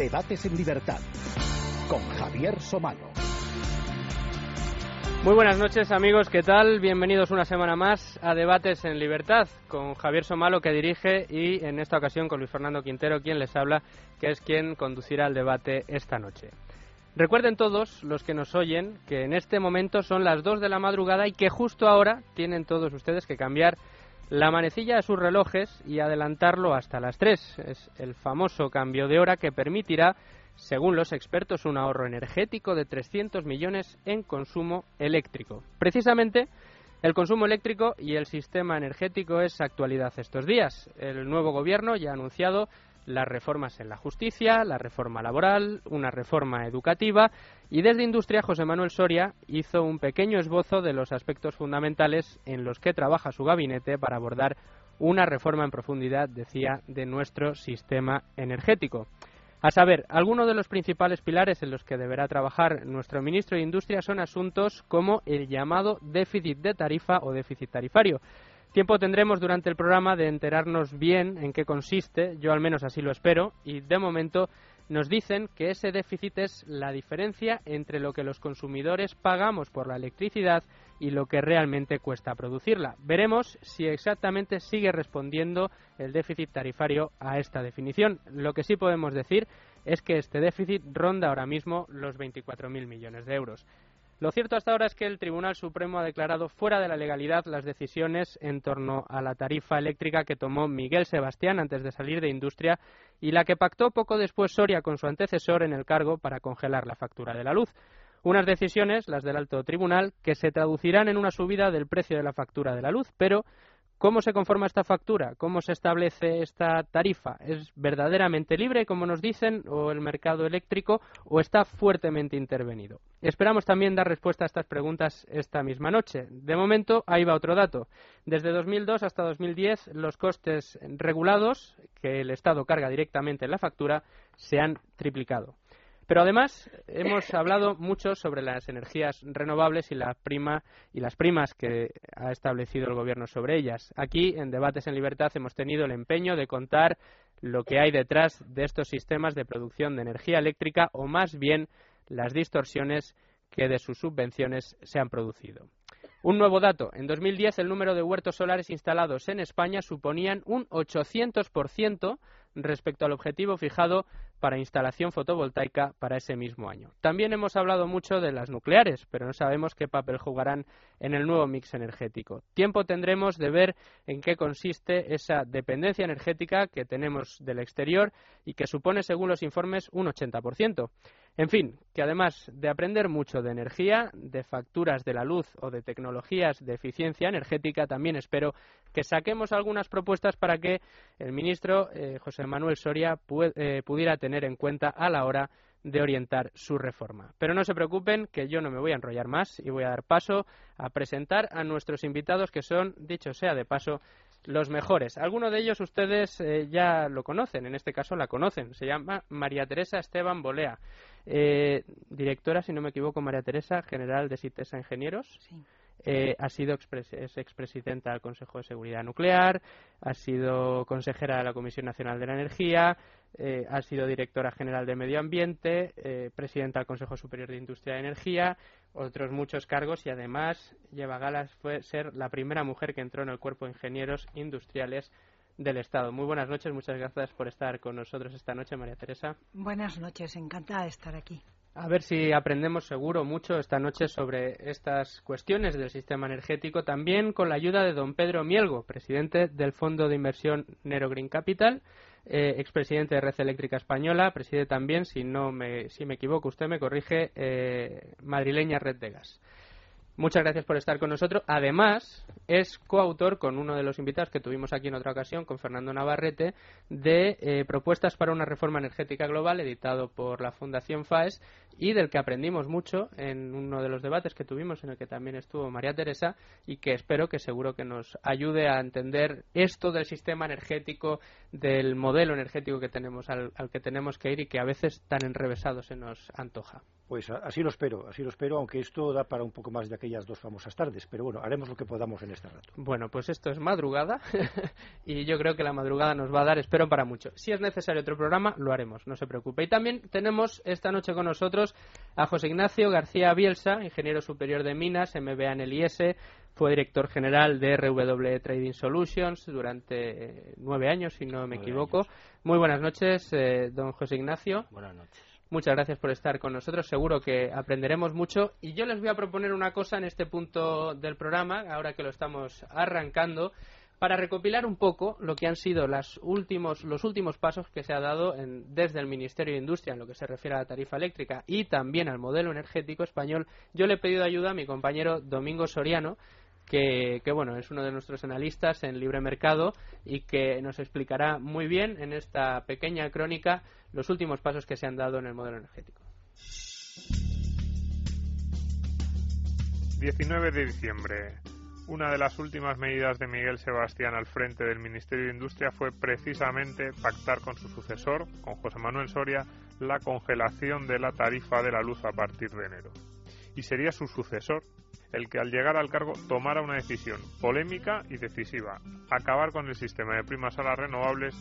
Debates en Libertad con Javier Somalo. Muy buenas noches amigos, ¿qué tal? Bienvenidos una semana más a Debates en Libertad con Javier Somalo que dirige y en esta ocasión con Luis Fernando Quintero quien les habla, que es quien conducirá el debate esta noche. Recuerden todos los que nos oyen que en este momento son las 2 de la madrugada y que justo ahora tienen todos ustedes que cambiar la manecilla de sus relojes y adelantarlo hasta las 3. Es el famoso cambio de hora que permitirá, según los expertos, un ahorro energético de 300 millones en consumo eléctrico. Precisamente, el consumo eléctrico y el sistema energético es actualidad estos días. El nuevo gobierno ya ha anunciado las reformas en la justicia, la reforma laboral, una reforma educativa y desde Industria José Manuel Soria hizo un pequeño esbozo de los aspectos fundamentales en los que trabaja su gabinete para abordar una reforma en profundidad, decía, de nuestro sistema energético. A saber, algunos de los principales pilares en los que deberá trabajar nuestro ministro de Industria son asuntos como el llamado déficit de tarifa o déficit tarifario, Tiempo tendremos durante el programa de enterarnos bien en qué consiste, yo al menos así lo espero, y de momento nos dicen que ese déficit es la diferencia entre lo que los consumidores pagamos por la electricidad y lo que realmente cuesta producirla. Veremos si exactamente sigue respondiendo el déficit tarifario a esta definición. Lo que sí podemos decir es que este déficit ronda ahora mismo los 24.000 millones de euros. Lo cierto hasta ahora es que el Tribunal Supremo ha declarado fuera de la legalidad las decisiones en torno a la tarifa eléctrica que tomó Miguel Sebastián antes de salir de industria y la que pactó poco después Soria con su antecesor en el cargo para congelar la factura de la luz. Unas decisiones, las del alto tribunal, que se traducirán en una subida del precio de la factura de la luz, pero ¿Cómo se conforma esta factura? ¿Cómo se establece esta tarifa? ¿Es verdaderamente libre, como nos dicen, o el mercado eléctrico, o está fuertemente intervenido? Esperamos también dar respuesta a estas preguntas esta misma noche. De momento, ahí va otro dato. Desde 2002 hasta 2010, los costes regulados que el Estado carga directamente en la factura se han triplicado. Pero además hemos hablado mucho sobre las energías renovables y la prima y las primas que ha establecido el gobierno sobre ellas. Aquí en debates en libertad hemos tenido el empeño de contar lo que hay detrás de estos sistemas de producción de energía eléctrica o más bien las distorsiones que de sus subvenciones se han producido. Un nuevo dato. En 2010 el número de huertos solares instalados en España suponían un 800% respecto al objetivo fijado para instalación fotovoltaica para ese mismo año. También hemos hablado mucho de las nucleares, pero no sabemos qué papel jugarán en el nuevo mix energético. Tiempo tendremos de ver en qué consiste esa dependencia energética que tenemos del exterior y que supone, según los informes, un 80%. En fin, que además de aprender mucho de energía, de facturas de la luz o de tecnologías de eficiencia energética, también espero que saquemos algunas propuestas para que el ministro eh, José Manuel Soria eh, pudiera tener en cuenta a la hora de orientar su reforma. Pero no se preocupen, que yo no me voy a enrollar más y voy a dar paso a presentar a nuestros invitados, que son, dicho sea de paso, los mejores. Algunos de ellos ustedes eh, ya lo conocen, en este caso la conocen. Se llama María Teresa Esteban Bolea. Eh, directora, si no me equivoco, María Teresa, general de CITESA Ingenieros. Eh, ha sido es expresidenta del Consejo de Seguridad Nuclear, ha sido consejera de la Comisión Nacional de la Energía, eh, ha sido directora general de Medio Ambiente, presidenta del Consejo Superior de Industria de Energía, otros muchos cargos y además lleva galas fue ser la primera mujer que entró en el Cuerpo de Ingenieros Industriales del Estado. Muy buenas noches, muchas gracias por estar con nosotros esta noche, María Teresa. Buenas noches, encantada de estar aquí. A ver si aprendemos seguro mucho esta noche sobre estas cuestiones del sistema energético, también con la ayuda de don Pedro Mielgo, presidente del Fondo de Inversión Nero Green Capital, eh, expresidente de Red Eléctrica Española, preside también, si no me, si me equivoco, usted me corrige, eh, madrileña Red de Gas. Muchas gracias por estar con nosotros. Además, es coautor con uno de los invitados que tuvimos aquí en otra ocasión, con Fernando Navarrete, de eh, Propuestas para una Reforma Energética Global, editado por la Fundación FAES, y del que aprendimos mucho en uno de los debates que tuvimos, en el que también estuvo María Teresa, y que espero que seguro que nos ayude a entender esto del sistema energético, del modelo energético que tenemos, al, al que tenemos que ir y que a veces tan enrevesado se nos antoja. Pues así lo espero, así lo espero, aunque esto da para un poco más de aquellas dos famosas tardes. Pero bueno, haremos lo que podamos en este rato. Bueno, pues esto es madrugada y yo creo que la madrugada nos va a dar, espero, para mucho. Si es necesario otro programa, lo haremos, no se preocupe. Y también tenemos esta noche con nosotros a José Ignacio García Bielsa, ingeniero superior de Minas, MBA en el IS, fue director general de RW Trading Solutions durante nueve años, si no me equivoco. Muy buenas noches, eh, don José Ignacio. Buenas noches. Muchas gracias por estar con nosotros. Seguro que aprenderemos mucho. Y yo les voy a proponer una cosa en este punto del programa, ahora que lo estamos arrancando, para recopilar un poco lo que han sido los últimos pasos que se ha dado desde el Ministerio de Industria en lo que se refiere a la tarifa eléctrica y también al modelo energético español. Yo le he pedido ayuda a mi compañero Domingo Soriano, que, bueno, es uno de nuestros analistas en libre mercado y que nos explicará muy bien en esta pequeña crónica los últimos pasos que se han dado en el modelo energético. 19 de diciembre. Una de las últimas medidas de Miguel Sebastián al frente del Ministerio de Industria fue precisamente pactar con su sucesor, con José Manuel Soria, la congelación de la tarifa de la luz a partir de enero. Y sería su sucesor el que al llegar al cargo tomara una decisión polémica y decisiva, acabar con el sistema de primas a las renovables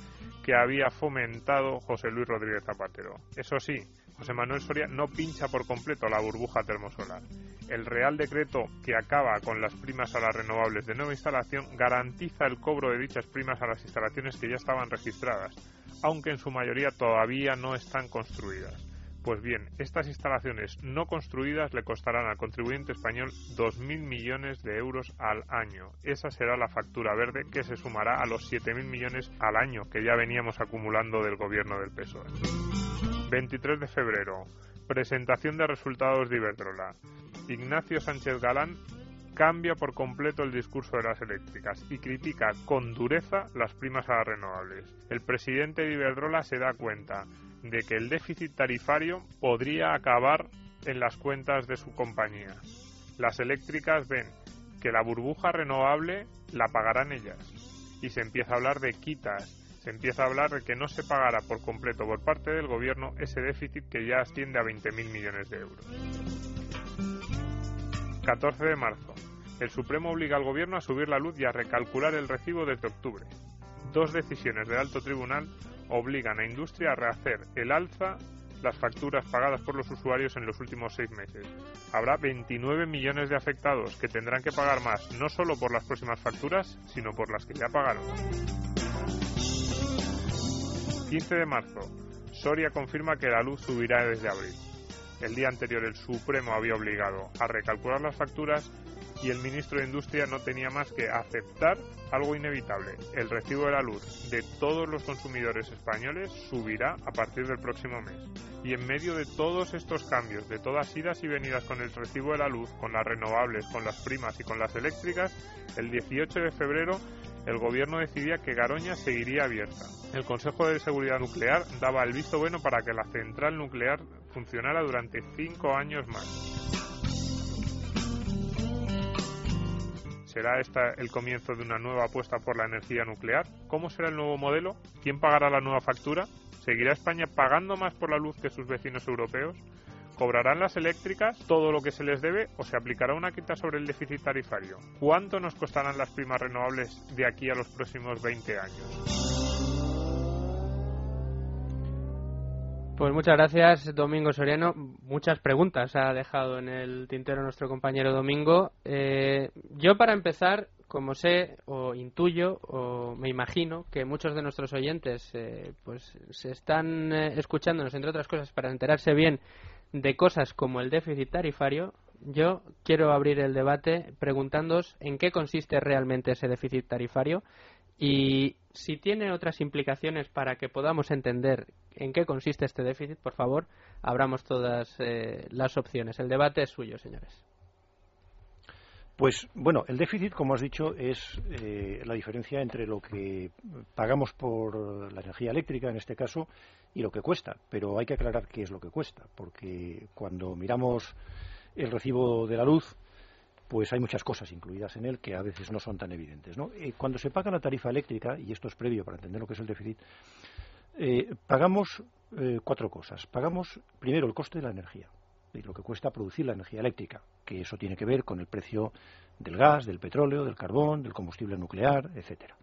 que había fomentado José Luis Rodríguez Zapatero. Eso sí, José Manuel Soria no pincha por completo la burbuja termosolar. El Real Decreto que acaba con las primas a las renovables de nueva instalación garantiza el cobro de dichas primas a las instalaciones que ya estaban registradas, aunque en su mayoría todavía no están construidas. Pues bien, estas instalaciones no construidas le costarán al contribuyente español 2.000 millones de euros al año. Esa será la factura verde que se sumará a los 7.000 millones al año que ya veníamos acumulando del gobierno del PSOE. 23 de febrero. Presentación de resultados de Iberdrola. Ignacio Sánchez Galán cambia por completo el discurso de las eléctricas y critica con dureza las primas a las renovables. El presidente de Iberdrola se da cuenta de que el déficit tarifario podría acabar en las cuentas de su compañía. Las eléctricas ven que la burbuja renovable la pagarán ellas y se empieza a hablar de quitas, se empieza a hablar de que no se pagará por completo por parte del gobierno ese déficit que ya asciende a 20.000 millones de euros. 14 de marzo. El Supremo obliga al gobierno a subir la luz y a recalcular el recibo desde octubre. Dos decisiones del alto tribunal obligan a Industria a rehacer el alza las facturas pagadas por los usuarios en los últimos seis meses. Habrá 29 millones de afectados que tendrán que pagar más, no solo por las próximas facturas, sino por las que ya pagaron. 15 de marzo. Soria confirma que la luz subirá desde abril. El día anterior el Supremo había obligado a recalcular las facturas y el ministro de Industria no tenía más que aceptar algo inevitable. El recibo de la luz de todos los consumidores españoles subirá a partir del próximo mes. Y en medio de todos estos cambios, de todas idas y venidas con el recibo de la luz, con las renovables, con las primas y con las eléctricas, el 18 de febrero el gobierno decidía que Garoña seguiría abierta. El Consejo de Seguridad Nuclear daba el visto bueno para que la central nuclear funcionara durante cinco años más. ¿Será esta el comienzo de una nueva apuesta por la energía nuclear? ¿Cómo será el nuevo modelo? ¿Quién pagará la nueva factura? ¿Seguirá España pagando más por la luz que sus vecinos europeos? ¿Cobrarán las eléctricas todo lo que se les debe o se aplicará una quita sobre el déficit tarifario? ¿Cuánto nos costarán las primas renovables de aquí a los próximos 20 años? Pues muchas gracias, Domingo Soriano. Muchas preguntas ha dejado en el tintero nuestro compañero Domingo. Eh, yo, para empezar, como sé o intuyo o me imagino que muchos de nuestros oyentes eh, pues se están eh, escuchándonos, entre otras cosas, para enterarse bien de cosas como el déficit tarifario, yo quiero abrir el debate preguntándoos en qué consiste realmente ese déficit tarifario y si tiene otras implicaciones para que podamos entender en qué consiste este déficit, por favor, abramos todas eh, las opciones. El debate es suyo, señores. Pues bueno, el déficit, como has dicho, es eh, la diferencia entre lo que pagamos por la energía eléctrica, en este caso, y lo que cuesta. Pero hay que aclarar qué es lo que cuesta, porque cuando miramos el recibo de la luz, pues hay muchas cosas incluidas en él que a veces no son tan evidentes. ¿no? Eh, cuando se paga la tarifa eléctrica, y esto es previo para entender lo que es el déficit, eh, pagamos eh, cuatro cosas. Pagamos primero el coste de la energía. de lo que cuesta producir la energía eléctrica, que eso tiene que ver con el precio del gas, del petróleo, del carbón, del combustible nuclear, etcétera.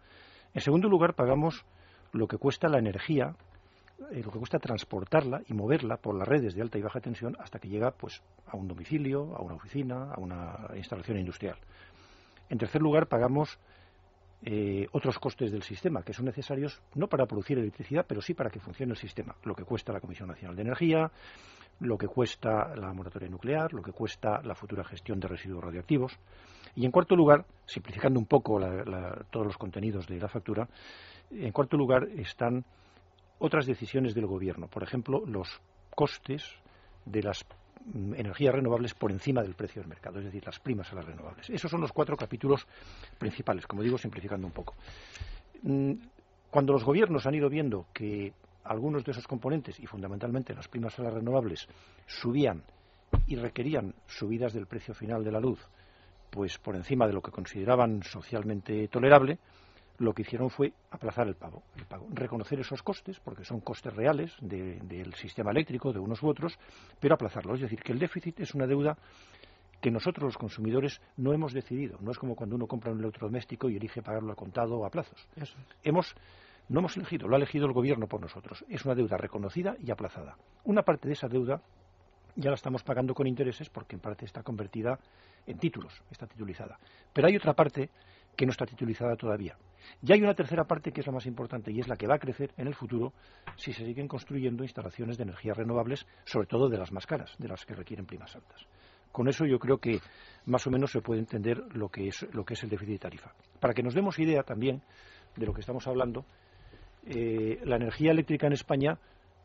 En segundo lugar, pagamos lo que cuesta la energía, eh, lo que cuesta transportarla y moverla por las redes de alta y baja tensión hasta que llega pues a un domicilio, a una oficina, a una instalación industrial. En tercer lugar, pagamos eh, otros costes del sistema que son necesarios no para producir electricidad, pero sí para que funcione el sistema. Lo que cuesta la Comisión Nacional de Energía, lo que cuesta la moratoria nuclear, lo que cuesta la futura gestión de residuos radioactivos. Y en cuarto lugar, simplificando un poco todos los contenidos de la factura, en cuarto lugar están otras decisiones del Gobierno. Por ejemplo, los costes de las mm, energías renovables por encima del precio del mercado, es decir, las primas a las renovables. Esos son los cuatro capítulos principales, como digo, simplificando un poco. Mm, cuando los gobiernos han ido viendo que algunos de esos componentes, y fundamentalmente las primas a las renovables, subían y requerían subidas del precio final de la luz pues por encima de lo que consideraban socialmente tolerable, lo que hicieron fue aplazar el pago, el pago, reconocer esos costes, porque son costes reales del sistema eléctrico de unos u otros, pero aplazarlo. Es decir, que el déficit es una deuda que nosotros los consumidores no hemos decidido. No es como cuando uno compra un electrodoméstico y elige pagarlo a contado o a plazos. Hemos, no hemos elegido, lo ha elegido el gobierno por nosotros. Es una deuda reconocida y aplazada. Una parte de esa deuda ya la estamos pagando con intereses porque en parte está convertida en títulos, está titulizada. Pero hay otra parte que no está titulizada todavía. Y hay una tercera parte que es la más importante y es la que va a crecer en el futuro si se siguen construyendo instalaciones de energías renovables, sobre todo de las más caras, de las que requieren primas altas. Con eso yo creo que más o menos se puede entender lo que es, lo que es el déficit de tarifa. Para que nos demos idea también de lo que estamos hablando, eh, la energía eléctrica en España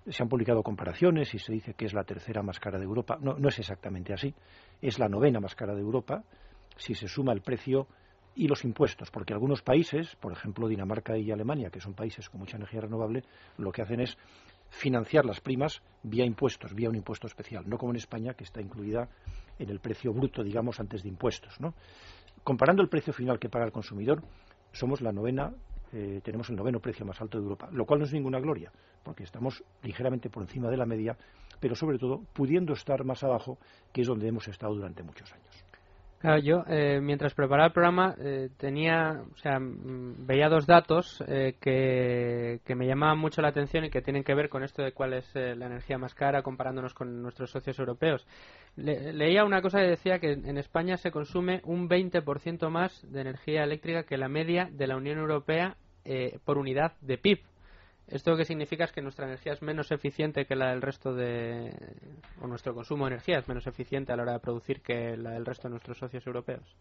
se han publicado comparaciones y se dice que es la tercera más cara de Europa. No, no es exactamente así. Es la novena más cara de Europa si se suma el precio y los impuestos, porque algunos países, por ejemplo Dinamarca y Alemania, que son países con mucha energía renovable, lo que hacen es financiar las primas vía impuestos, vía un impuesto especial, no como en España, que está incluida en el precio bruto, digamos, antes de impuestos. Comparando el precio final que paga el consumidor, somos la novena eh, tenemos el noveno precio más alto de Europa, lo cual no es ninguna gloria, porque estamos ligeramente por encima de la media, pero sobre todo pudiendo estar más abajo, que es donde hemos estado durante muchos años. Claro, yo eh, mientras preparaba el programa eh, tenía, o sea, veía dos datos eh, que, que, me llamaban mucho la atención y que tienen que ver con esto de cuál es la energía más cara comparándonos con nuestros socios europeos. leía una cosa que decía que en España se consume un 20% más de energía eléctrica que la media de la Unión Europea por unidad de PIB. ¿Esto qué significa? Es que nuestra energía es menos eficiente que la del resto de. o nuestro consumo de energía es menos eficiente a la hora de producir que la del resto de nuestros socios europeos.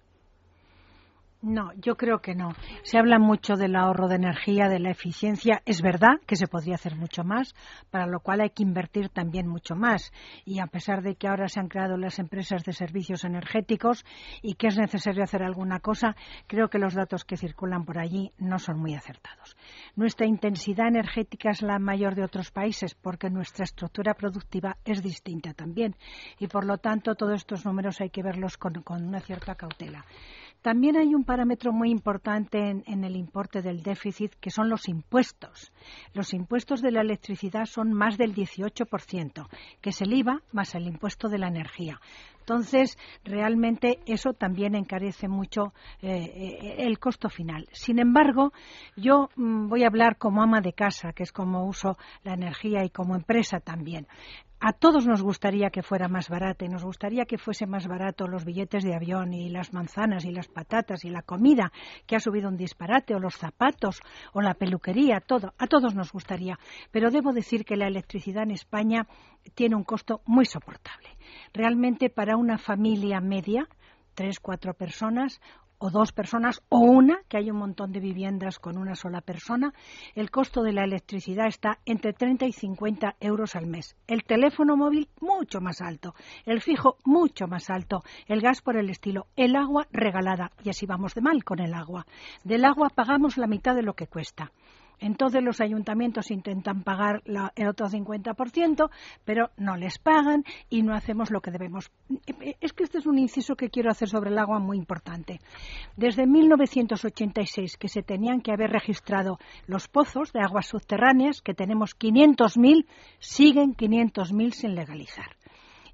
No, yo creo que no. Se habla mucho del ahorro de energía, de la eficiencia. Es verdad que se podría hacer mucho más, para lo cual hay que invertir también mucho más. Y a pesar de que ahora se han creado las empresas de servicios energéticos y que es necesario hacer alguna cosa, creo que los datos que circulan por allí no son muy acertados. Nuestra intensidad energética es la mayor de otros países porque nuestra estructura productiva es distinta también. Y por lo tanto, todos estos números hay que verlos con, una cierta cautela. También hay un parámetro muy importante en, el importe del déficit, que son los impuestos. Los impuestos de la electricidad son más del 18%, que es el IVA más el impuesto de la energía. Entonces, realmente eso también encarece mucho eh, el costo final. Sin embargo, yo mm, voy a hablar como ama de casa, que es como uso la energía y como empresa también. A todos nos gustaría que fuera más barato y nos gustaría que fuese más barato los billetes de avión y las manzanas y las patatas y la comida que ha subido un disparate o los zapatos o la peluquería, todo. A todos nos gustaría. Pero debo decir que la electricidad en España tiene un costo muy soportable. Realmente para una familia media, tres, cuatro personas, o dos personas o una, que hay un montón de viviendas con una sola persona, el costo de la electricidad está entre 30 y 50 euros al mes. El teléfono móvil mucho más alto, el fijo mucho más alto, el gas por el estilo, el agua regalada, y así vamos de mal con el agua. Del agua pagamos la mitad de lo que cuesta. Entonces los ayuntamientos intentan pagar el otro 50%, pero no les pagan y no hacemos lo que debemos. Es que este es un inciso que quiero hacer sobre el agua muy importante. Desde 1986 que se tenían que haber registrado los pozos de aguas subterráneas, que tenemos 500.000, siguen 500.000 sin legalizar.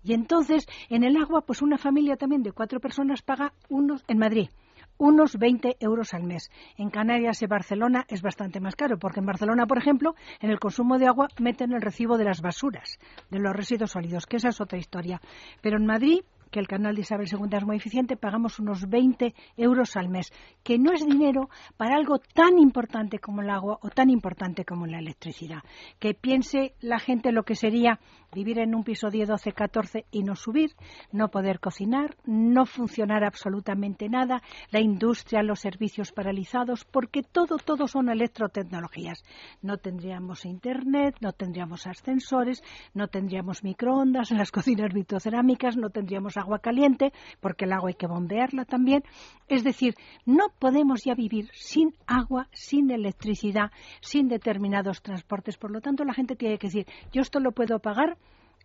Y entonces, en el agua, pues una familia también de cuatro personas paga unos, en Madrid, unos 20 euros al mes. En Canarias y Barcelona es bastante más caro, porque en Barcelona, por ejemplo, en el consumo de agua meten el recibo de las basuras, de los residuos sólidos, que esa es otra historia. Pero en Madrid que el canal de Isabel II es muy eficiente, pagamos unos 20 euros al mes, que no es dinero para algo tan importante como el agua o tan importante como la electricidad. Que piense la gente lo que sería vivir en un piso 10, 12, 14 y no subir, no poder cocinar, no funcionar absolutamente nada, la industria, los servicios paralizados, porque todo, todo son electrotecnologías. No tendríamos internet, no tendríamos ascensores, no tendríamos microondas en las cocinas vitrocerámicas, no tendríamos agua caliente, porque el agua hay que bombearla también. Es decir, no podemos ya vivir sin agua, sin electricidad, sin determinados transportes. Por lo tanto, la gente tiene que decir, yo esto lo puedo pagar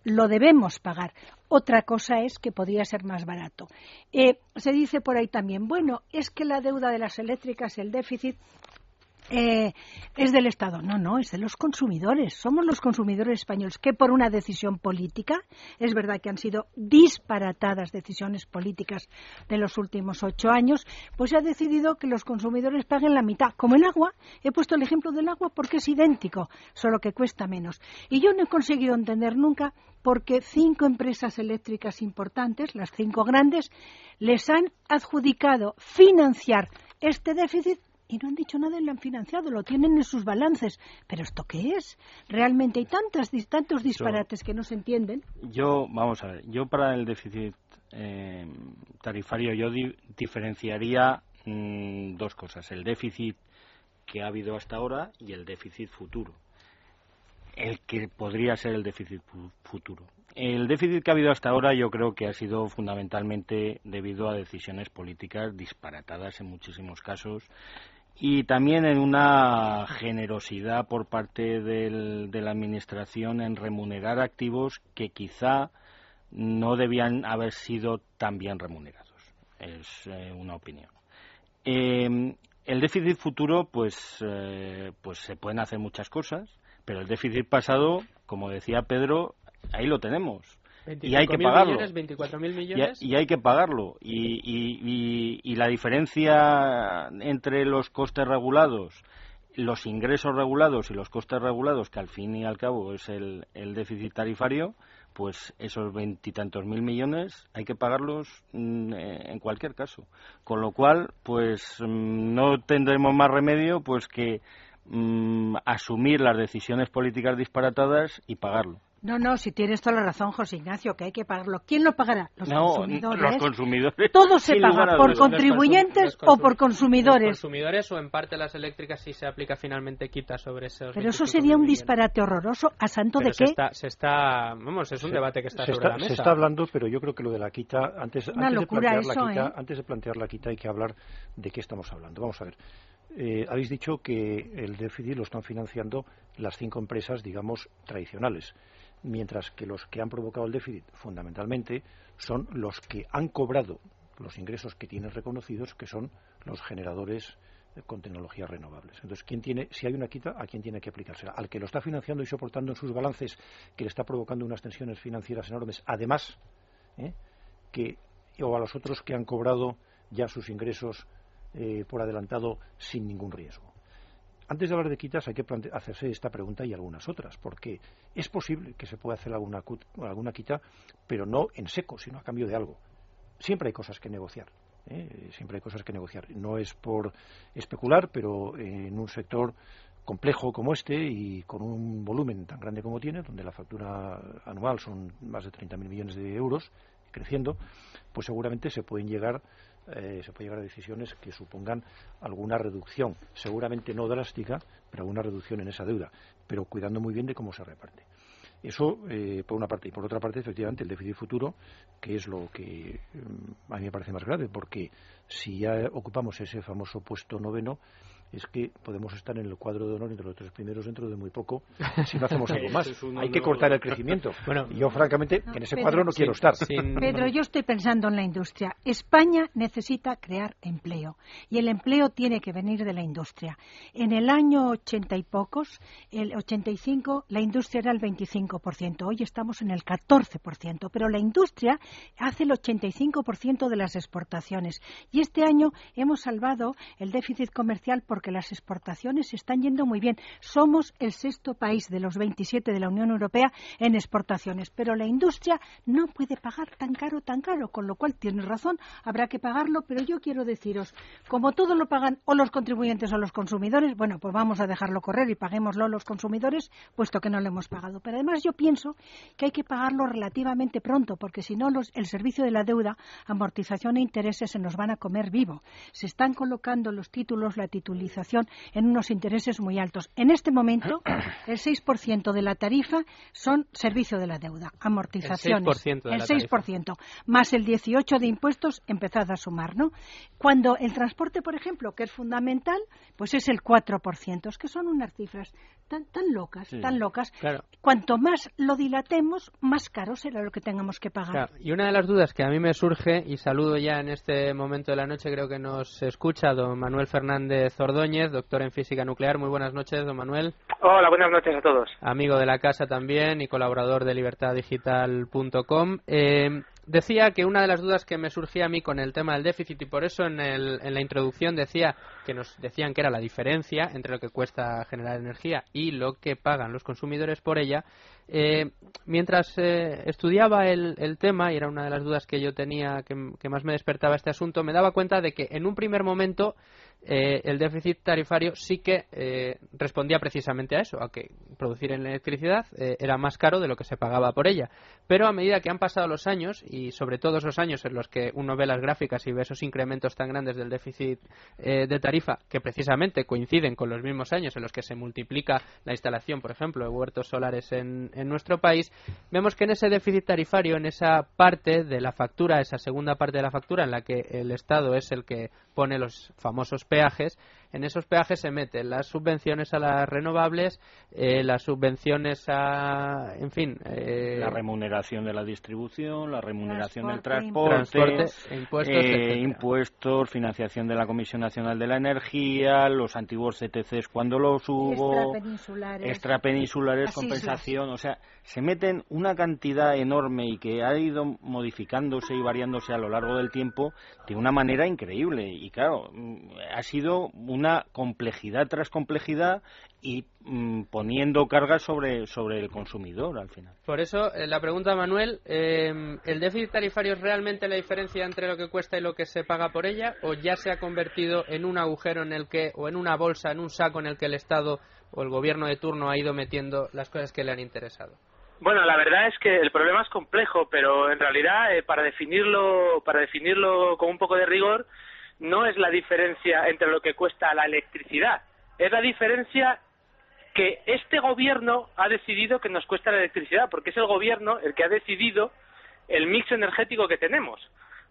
lo debemos pagar. Otra cosa es que podría ser más barato. Eh, se dice por ahí también, bueno, es que la deuda de las eléctricas, el déficit, eh, es del Estado. No, no, es de los consumidores. Somos los consumidores españoles que por una decisión política, es verdad que han sido disparatadas decisiones políticas de los últimos ocho años, pues se ha decidido que los consumidores paguen la mitad. Como el agua, he puesto el ejemplo del agua porque es idéntico, solo que cuesta menos. Y yo no he conseguido entender nunca por qué cinco empresas eléctricas importantes, las cinco grandes, les han adjudicado financiar este déficit y no han dicho nada y lo han financiado, lo tienen en sus balances. ¿Pero esto qué es? Realmente hay tantas, tantos disparates que no se entienden. Yo, vamos a ver, yo para el déficit eh, tarifario yo diferenciaría mm, dos cosas, el déficit que ha habido hasta ahora y el déficit futuro. El que podría ser el déficit futuro. El déficit que ha habido hasta ahora yo creo que ha sido fundamentalmente debido a decisiones políticas disparatadas en muchísimos casos y también en una generosidad por parte de la Administración en remunerar activos que quizá no debían haber sido tan bien remunerados. Es eh, una opinión. Em, el déficit futuro, pues, eh, pues se pueden hacer muchas cosas, pero el déficit pasado, como decía Pedro, ahí lo tenemos y hay que pagarlo. Millones, Y, hay que pagarlo. Y, la diferencia entre los costes regulados, los ingresos regulados y los costes regulados, que al fin y al cabo es el, déficit tarifario, pues esos veintitantos mil millones hay que pagarlos mm, en cualquier caso. Con lo cual, pues mm, no tendremos más remedio pues que mm, asumir las decisiones políticas disparatadas y pagarlo. No, no, si tienes toda la razón, José Ignacio, que hay que pagarlo. ¿Quién lo pagará? Los consumidores. Los consumidores. Todo se paga, por contribuyentes o por consumidores. Los consumidores o en parte las eléctricas si se aplica finalmente quita sobre esos. Pero eso sería un disparate horroroso. ¿A santo de se qué? Está, se está, vamos, es un debate que está sobre la mesa. Se está hablando, pero yo creo que lo de la quita, antes, antes de plantear la quita, ¿eh? antes de plantear la quita hay que hablar de qué estamos hablando. Vamos a ver. Eh, habéis dicho que el déficit lo están financiando las cinco empresas, digamos, tradicionales mientras que los que han provocado el déficit fundamentalmente son los que han cobrado los ingresos que tienen reconocidos, que son los generadores con tecnologías renovables. Entonces, ¿quién tiene, si hay una quita, ¿a quién tiene que aplicársela? Al que lo está financiando y soportando en sus balances, que le está provocando unas tensiones financieras enormes, además, ¿eh? que, o a los otros que han cobrado ya sus ingresos eh, por adelantado sin ningún riesgo. Antes de hablar de quitas hay que hacerse esta pregunta y algunas otras, porque es posible que se pueda hacer alguna, alguna quita, pero no en seco, sino a cambio de algo. Siempre hay cosas que negociar. ¿eh? Siempre hay cosas que negociar. No es por especular, pero en un sector complejo como este y con un volumen tan grande como tiene, donde la factura anual son más de 30.000 millones de euros, creciendo, pues seguramente se pueden llegar eh, se puede llegar a decisiones que supongan alguna reducción, seguramente no drástica, pero alguna reducción en esa deuda, pero cuidando muy bien de cómo se reparte. Eso eh, por una parte. Y por otra parte, efectivamente, el déficit futuro, que es lo que mm, a mí me parece más grave, porque si ya ocupamos ese famoso puesto noveno, es que podemos estar en el cuadro de honor entre los tres primeros dentro de muy poco si no hacemos algo más. Hay que cortar el crecimiento. Bueno, yo francamente en ese cuadro no quiero estar. Pedro, yo estoy pensando en la industria. España necesita crear empleo y el empleo tiene que venir de la industria. En el año ochenta y pocos, el 85, la industria era el 25%. Hoy estamos en el 14%, pero la industria hace el 85% de las exportaciones. Y este año hemos salvado el déficit comercial porque las exportaciones están yendo muy bien. Somos el sexto país de los 27 de la Unión Europea en exportaciones, pero la industria no puede pagar tan caro, tan caro, con lo cual tiene razón, habrá que pagarlo, pero yo quiero deciros, como todo lo pagan o los contribuyentes o los consumidores, bueno, pues vamos a dejarlo correr y paguémoslo los consumidores, puesto que no lo hemos pagado. Pero además yo pienso que hay que pagarlo relativamente pronto, porque si no el servicio de la deuda, amortización e intereses se nos van a comer vivo. Se están colocando los títulos, la titulización en unos intereses muy altos. En este momento, el 6% de la tarifa son servicio de la deuda, amortizaciones. El 6%, de el 6% más el 18% de impuestos, empezad a sumar, ¿no? Cuando el transporte, por ejemplo, que es fundamental, pues es el 4%, es que son unas cifras tan, tan locas, tan locas. Cuanto más lo dilatemos, más caro será lo que tengamos que pagar. Y una de las dudas que a mí me surge, y saludo ya en este momento de la noche, creo que nos escucha don Manuel Fernández Ordóñez, doctor en física nuclear. Muy buenas noches, don Manuel. Hola, buenas noches a todos. Amigo de la casa también y colaborador de libertaddigital.com. Eh, decía que una de las dudas que me surgía a mí con el tema del déficit y por eso en, el, en la introducción decía que nos decían que era la diferencia entre lo que cuesta generar energía y lo que pagan los consumidores por ella. Eh, mientras eh, estudiaba el, el, tema, y era una de las dudas que yo tenía que, que más me despertaba este asunto, me daba cuenta de que en un primer momento eh, el déficit tarifario sí que eh, respondía precisamente a eso, a que producir electricidad eh, era más caro de lo que se pagaba por ella. Pero a medida que han pasado los años, y sobre todo esos años en los que uno ve las gráficas y ve esos incrementos tan grandes del déficit de tarifa, que precisamente coinciden con los mismos años en los que se multiplica la instalación, por ejemplo, de huertos solares en nuestro país, vemos que en ese déficit tarifario, en esa parte de la factura, esa segunda parte de la factura en la que el Estado es el que pone los famosos peajes, en esos peajes se meten las subvenciones a las renovables, eh, las subvenciones a, en fin, eh, la remuneración de la distribución, la remuneración del transporte, e impuestos, eh, impuestos, financiación de la Comisión Nacional de la Energía, los antiguos CTCs cuando los hubo, extrapeninsulares, compensación, o sea, se meten una cantidad enorme y que ha ido modificándose y variándose a lo largo del tiempo de una manera increíble. Y claro, mm, ha sido un una complejidad tras complejidad y mm, poniendo cargas sobre, sobre el consumidor al final. Por eso, eh, la pregunta, Manuel, eh, ¿el déficit tarifario es realmente la diferencia entre lo que cuesta y lo que se paga por ella o ya se ha convertido en un agujero en el que, o en una bolsa, en un saco en el que el Estado o el gobierno de turno ha ido metiendo las cosas que le han interesado? Bueno, la verdad es que el problema es complejo, pero en realidad eh, para definirlo para definirlo con un poco de rigor no es la diferencia entre lo que cuesta la electricidad, es la diferencia que este gobierno ha decidido que nos cuesta la electricidad, porque es el gobierno el que ha decidido el mix energético que tenemos.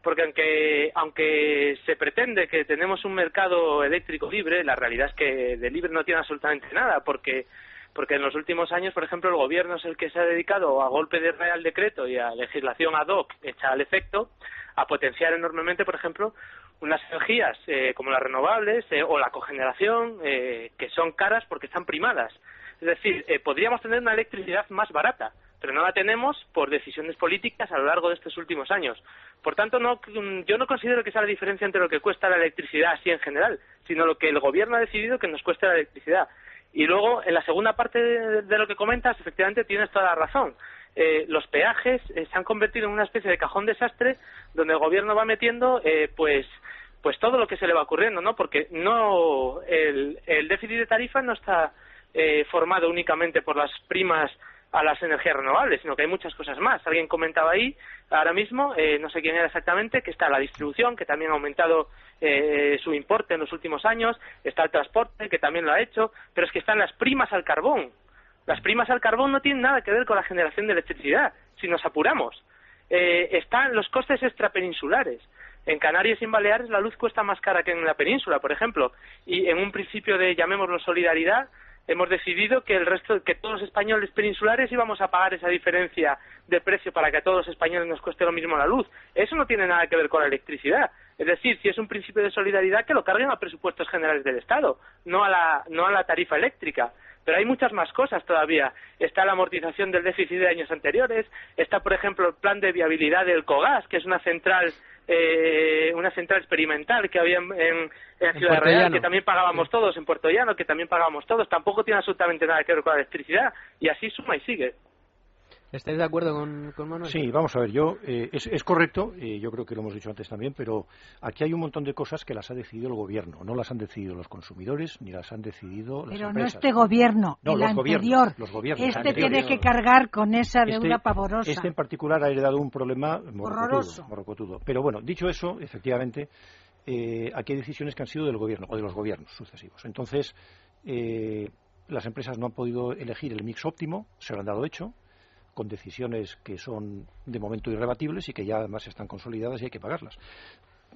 Porque aunque, aunque se pretende que tenemos un mercado eléctrico libre, la realidad es que de libre no tiene absolutamente nada, porque porque en los últimos años, por ejemplo, el gobierno es el que se ha dedicado a golpe de Real Decreto y a legislación ad hoc hecha al efecto a potenciar enormemente, por ejemplo, unas energías eh, como las renovables eh, o la cogeneración, eh, que son caras porque están primadas. Es decir, podríamos tener una electricidad más barata, pero no la tenemos por decisiones políticas a lo largo de estos últimos años. Por tanto, no, yo no considero que sea la diferencia entre lo que cuesta la electricidad así en general, sino lo que el gobierno ha decidido que nos cueste la electricidad. Y luego, en la segunda parte de, lo que comentas, efectivamente tienes toda la razón. Los peajes se han convertido en una especie de cajón desastre donde el gobierno va metiendo eh, pues pues todo lo que se le va ocurriendo, ¿no? Porque no el, el déficit de tarifa no está eh, formado únicamente por las primas a las energías renovables, sino que hay muchas cosas más. Alguien comentaba ahí ahora mismo, eh, no sé quién era exactamente, que está la distribución, que también ha aumentado eh, su importe en los últimos años, está el transporte, que también lo ha hecho, pero es que están las primas al carbón. Las primas al carbón no tienen nada que ver con la generación de electricidad, si nos apuramos. Eh, están los costes extrapeninsulares. En Canarias y en Baleares la luz cuesta más cara que en la península, por ejemplo. Y en un principio de, llamémoslo, solidaridad, hemos decidido que el resto, que todos los españoles peninsulares íbamos a pagar esa diferencia de precio para que a todos los españoles nos cueste lo mismo la luz. Eso no tiene nada que ver con la electricidad. Es decir, si es un principio de solidaridad, que lo carguen a presupuestos generales del Estado, no a la, no a la tarifa eléctrica. Pero hay muchas más cosas todavía. Está la amortización del déficit de años anteriores, está, por ejemplo, el plan de viabilidad del COGAS, que es una central eh, una central experimental que había en, Ciudad Real, que también pagábamos todos, en Puerto Llano, que también pagábamos todos, tampoco tiene absolutamente nada que ver con la electricidad, y así suma y sigue. ¿Estáis de acuerdo con, Manuel? Sí, vamos a ver, yo eh, es, correcto, eh, yo creo que lo hemos dicho antes también, pero aquí hay un montón de cosas que las ha decidido el gobierno, no las han decidido los consumidores ni las han decidido las pero no este gobierno, el anterior. los gobiernos, este tiene que cargar con esa este deuda pavorosa. Este en particular ha heredado un problema morrocotudo. Pero bueno, dicho eso, efectivamente, eh, aquí hay decisiones que han sido del gobierno o de los gobiernos sucesivos. Entonces, las empresas no han podido elegir el mix óptimo, se lo han dado hecho con decisiones que son de momento irrebatibles y que ya además están consolidadas y hay que pagarlas.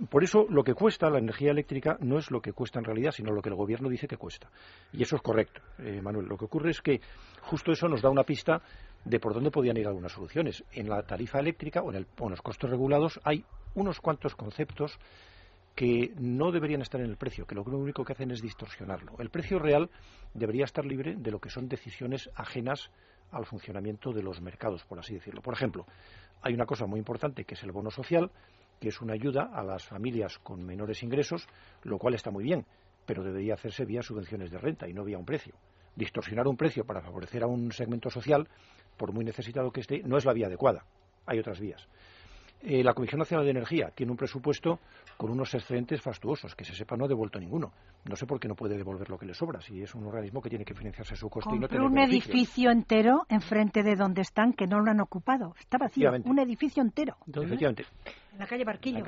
Por eso lo que cuesta la energía eléctrica no es lo que cuesta en realidad, sino lo que el gobierno dice que cuesta. Y eso es correcto, eh, Manuel. Lo que ocurre es que justo eso nos da una pista de por dónde podían ir algunas soluciones. En la tarifa eléctrica o en, o en los costos regulados hay unos cuantos conceptos que no deberían estar en el precio, que lo único que hacen es distorsionarlo. El precio real debería estar libre de lo que son decisiones ajenas al funcionamiento de los mercados, por así decirlo. Por ejemplo, hay una cosa muy importante que es el bono social, que es una ayuda a las familias con menores ingresos, lo cual está muy bien, pero debería hacerse vía subvenciones de renta y no vía un precio. Distorsionar un precio para favorecer a un segmento social, por muy necesitado que esté, no es la vía adecuada. Hay otras vías. Eh, la Comisión Nacional de Energía tiene un presupuesto con unos excedentes fastuosos, que se sepa no ha devuelto ninguno. No sé por qué no puede devolver lo que le sobra, si es un organismo que tiene que financiarse su coste y no un edificio entero enfrente de donde están que no lo han ocupado. Está vacío, un edificio entero. Efectivamente. En la calle Barquillo.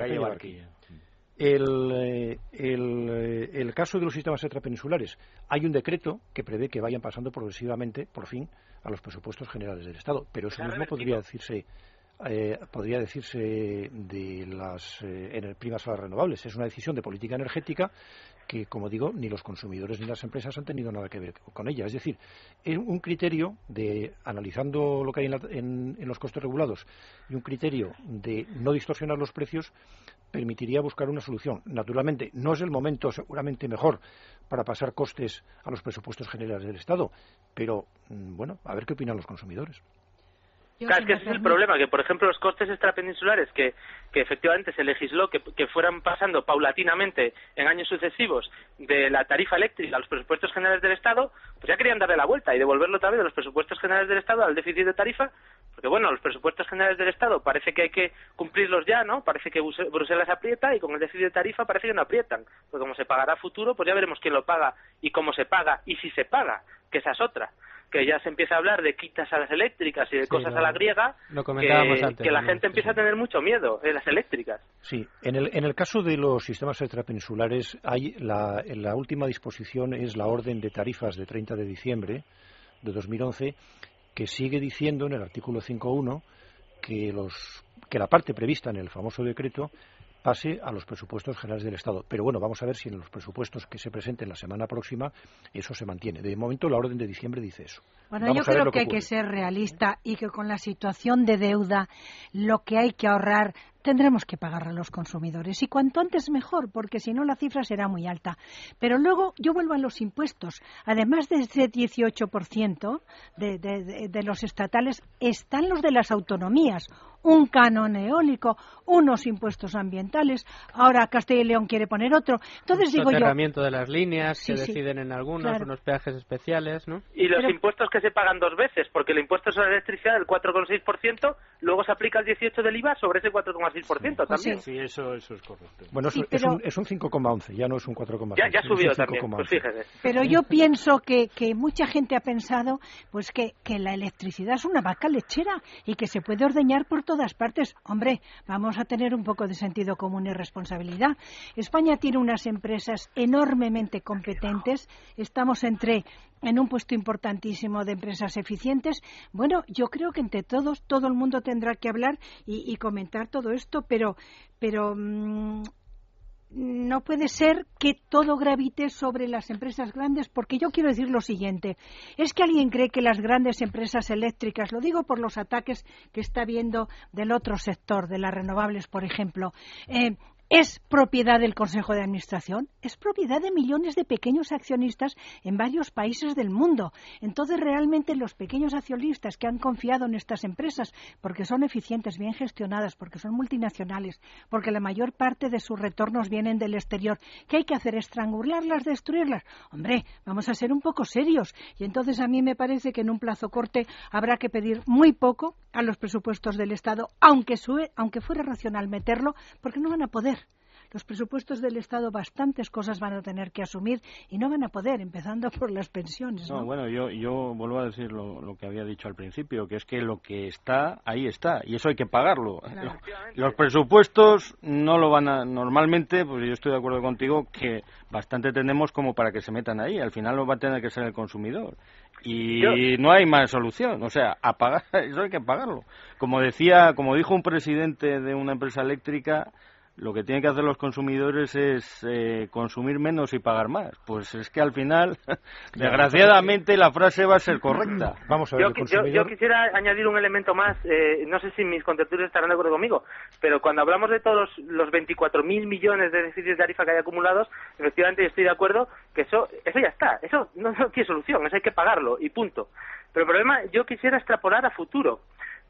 El, eh, el, eh, el, caso de los sistemas extrapeninsulares, hay un decreto que prevé que vayan pasando progresivamente, por fin, a los presupuestos generales del Estado, pero eso mismo podría decirse eh, podría decirse de las eh, primas a las renovables. Es una decisión de política energética que, como digo, ni los consumidores ni las empresas han tenido nada que ver con ella. Es decir, es un criterio de, analizando lo que hay en, en los costes regulados y un criterio de no distorsionar los precios, permitiría buscar una solución. Naturalmente, no es el momento seguramente mejor para pasar costes a los presupuestos generales del Estado, pero mm, bueno, a ver qué opinan los consumidores. Claro, es que ese es el problema, que por ejemplo los costes extrapeninsulares que, que efectivamente se legisló que, que fueran pasando paulatinamente en años sucesivos de la tarifa eléctrica a los presupuestos generales del Estado, pues ya querían darle la vuelta y devolverlo otra vez de los presupuestos generales del Estado al déficit de tarifa, porque bueno, los presupuestos generales del Estado parece que hay que cumplirlos ya, ¿no? Parece que Bruselas aprieta y con el déficit de tarifa parece que no aprietan, porque como se pagará a futuro, pues ya veremos quién lo paga y cómo se paga y si se paga, que esa es otra que ya se empieza a hablar de quitas a las eléctricas y de cosas a la griega, que, la gente empieza a tener mucho miedo de las eléctricas. Sí, en el, en el caso de los sistemas extrapeninsulares, hay la, la última disposición es la orden de tarifas de 30 de diciembre de 2011, que sigue diciendo en el artículo 5.1 que, los, que la parte prevista en el famoso decreto pase a los presupuestos generales del Estado. Pero bueno, vamos a ver si en los presupuestos que se presenten la semana próxima eso se mantiene. De momento, la orden de diciembre dice eso. Bueno, yo creo que, hay que ser realista y que con la situación de deuda lo que hay que ahorrar tendremos que pagar a los consumidores. Y cuanto antes mejor, porque si no la cifra será muy alta. Pero luego yo vuelvo a los impuestos. Además de ese 18% de, de, de los estatales, están los de las autonomías un canon eólico, unos impuestos ambientales, ahora Castilla y León quiere poner otro. Entonces digo yo... de las líneas se deciden en algunos, unos peajes especiales, ¿no? Y los impuestos que se pagan dos veces, porque el impuesto sobre la electricidad del 4,6%, luego se aplica el 18 del IVA sobre ese 4,6% pues también. Sí, eso, eso es correcto. Bueno, es, un, es un 5,11, ya no es un 4,6. Ya, ya subió también, pues fíjese. Pero yo pienso que, que mucha gente ha pensado pues que, que la electricidad es una vaca lechera y que se puede ordeñar por todas partes. Hombre, vamos a tener un poco de sentido común y responsabilidad. España tiene unas empresas enormemente competentes. Estamos entre en un puesto importantísimo de empresas eficientes. Bueno, yo creo que entre todos, todo el mundo tendrá que hablar y, comentar todo esto, pero, mm, no puede ser que todo gravite sobre las empresas grandes, porque yo quiero decir lo siguiente. Es que alguien cree que las grandes empresas eléctricas, lo digo por los ataques que está viendo del otro sector, de las renovables, por ejemplo, eh, es propiedad del Consejo de Administración, es propiedad de millones de pequeños accionistas en varios países del mundo. Entonces, realmente los pequeños accionistas que han confiado en estas empresas, porque son eficientes, bien gestionadas, porque son multinacionales, porque la mayor parte de sus retornos vienen del exterior, ¿qué hay que hacer? ¿Estrangularlas, destruirlas? Hombre, vamos a ser un poco serios. Y entonces a mí me parece que en un plazo corte habrá que pedir muy poco a los presupuestos del Estado, aunque, aunque fuera racional meterlo, porque no van a poder los presupuestos del Estado bastantes cosas van a tener que asumir y no van a poder, empezando por las pensiones. ¿no? bueno, yo, yo vuelvo a decir lo, que había dicho al principio, que es que lo que está, ahí está, y eso hay que pagarlo. Los presupuestos no lo van a, normalmente, pues yo estoy de acuerdo contigo, que bastante tenemos como para que se metan ahí, al final lo va a tener que ser el consumidor. Y no hay más solución, o sea, a pagar, eso hay que pagarlo. Como decía, como dijo un presidente de una empresa eléctrica, lo que tienen que hacer los consumidores es eh, consumir menos y pagar más. Pues es que al final, desgraciadamente, la frase va a ser correcta. Vamos a ver, yo, quisiera añadir un elemento más, eh, no sé si mis contertulios estarán de acuerdo conmigo, pero cuando hablamos de todos los 24.000 millones de déficits de tarifa que hay acumulados, efectivamente estoy de acuerdo que eso, eso ya está, eso no, no tiene solución, eso hay que pagarlo y punto. Pero el problema, yo quisiera extrapolar a futuro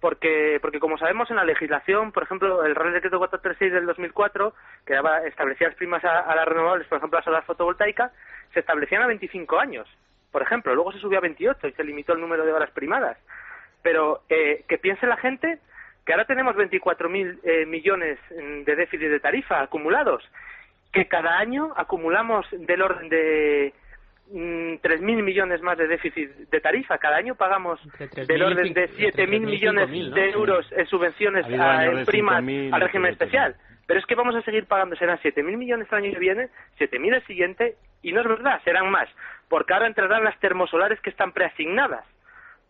porque, porque como sabemos en la legislación, por ejemplo, el Real Decreto 436 del 2004, que daba, establecía las primas a, las renovables, por ejemplo, a solar fotovoltaica, se establecían a 25 años, por ejemplo, luego se subió a 28 y se limitó el número de horas primadas. Pero eh, que piense la gente que ahora tenemos 24.000 eh, millones de déficit de tarifa acumulados, que cada año acumulamos del orden de Mm, tres mil millones más de déficit de tarifa. Cada año pagamos del orden de siete mil millones de euros en subvenciones a, primas al régimen especial. Pero es que vamos a seguir pagando, serán siete mil millones el año que viene, siete mil el siguiente, y no es verdad, serán más, porque ahora entrarán las termosolares que están preasignadas,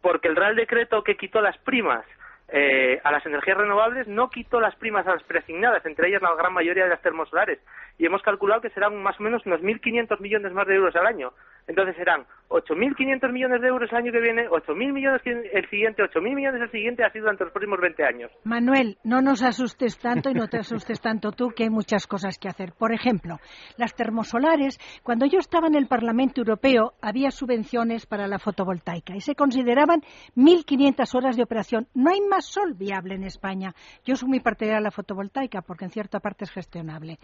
porque el Real Decreto que quitó las primas eh, a las energías renovables no quitó las primas a las preasignadas, entre ellas la gran mayoría de las termosolares, y hemos calculado que serán más o menos unos 1.500 millones más de euros al año. Entonces serán 8.500 millones de euros el año que viene, 8.000 millones el siguiente, 8.000 millones el siguiente, así durante los próximos 20 años. Manuel, no nos asustes tanto y no te asustes tanto tú, que hay muchas cosas que hacer. Por ejemplo, las termosolares, cuando yo estaba en el Parlamento Europeo, había subvenciones para la fotovoltaica y se consideraban 1.500 horas de operación. No hay más sol viable en España. Yo soy muy partidaria de la fotovoltaica porque en cierta parte es gestionable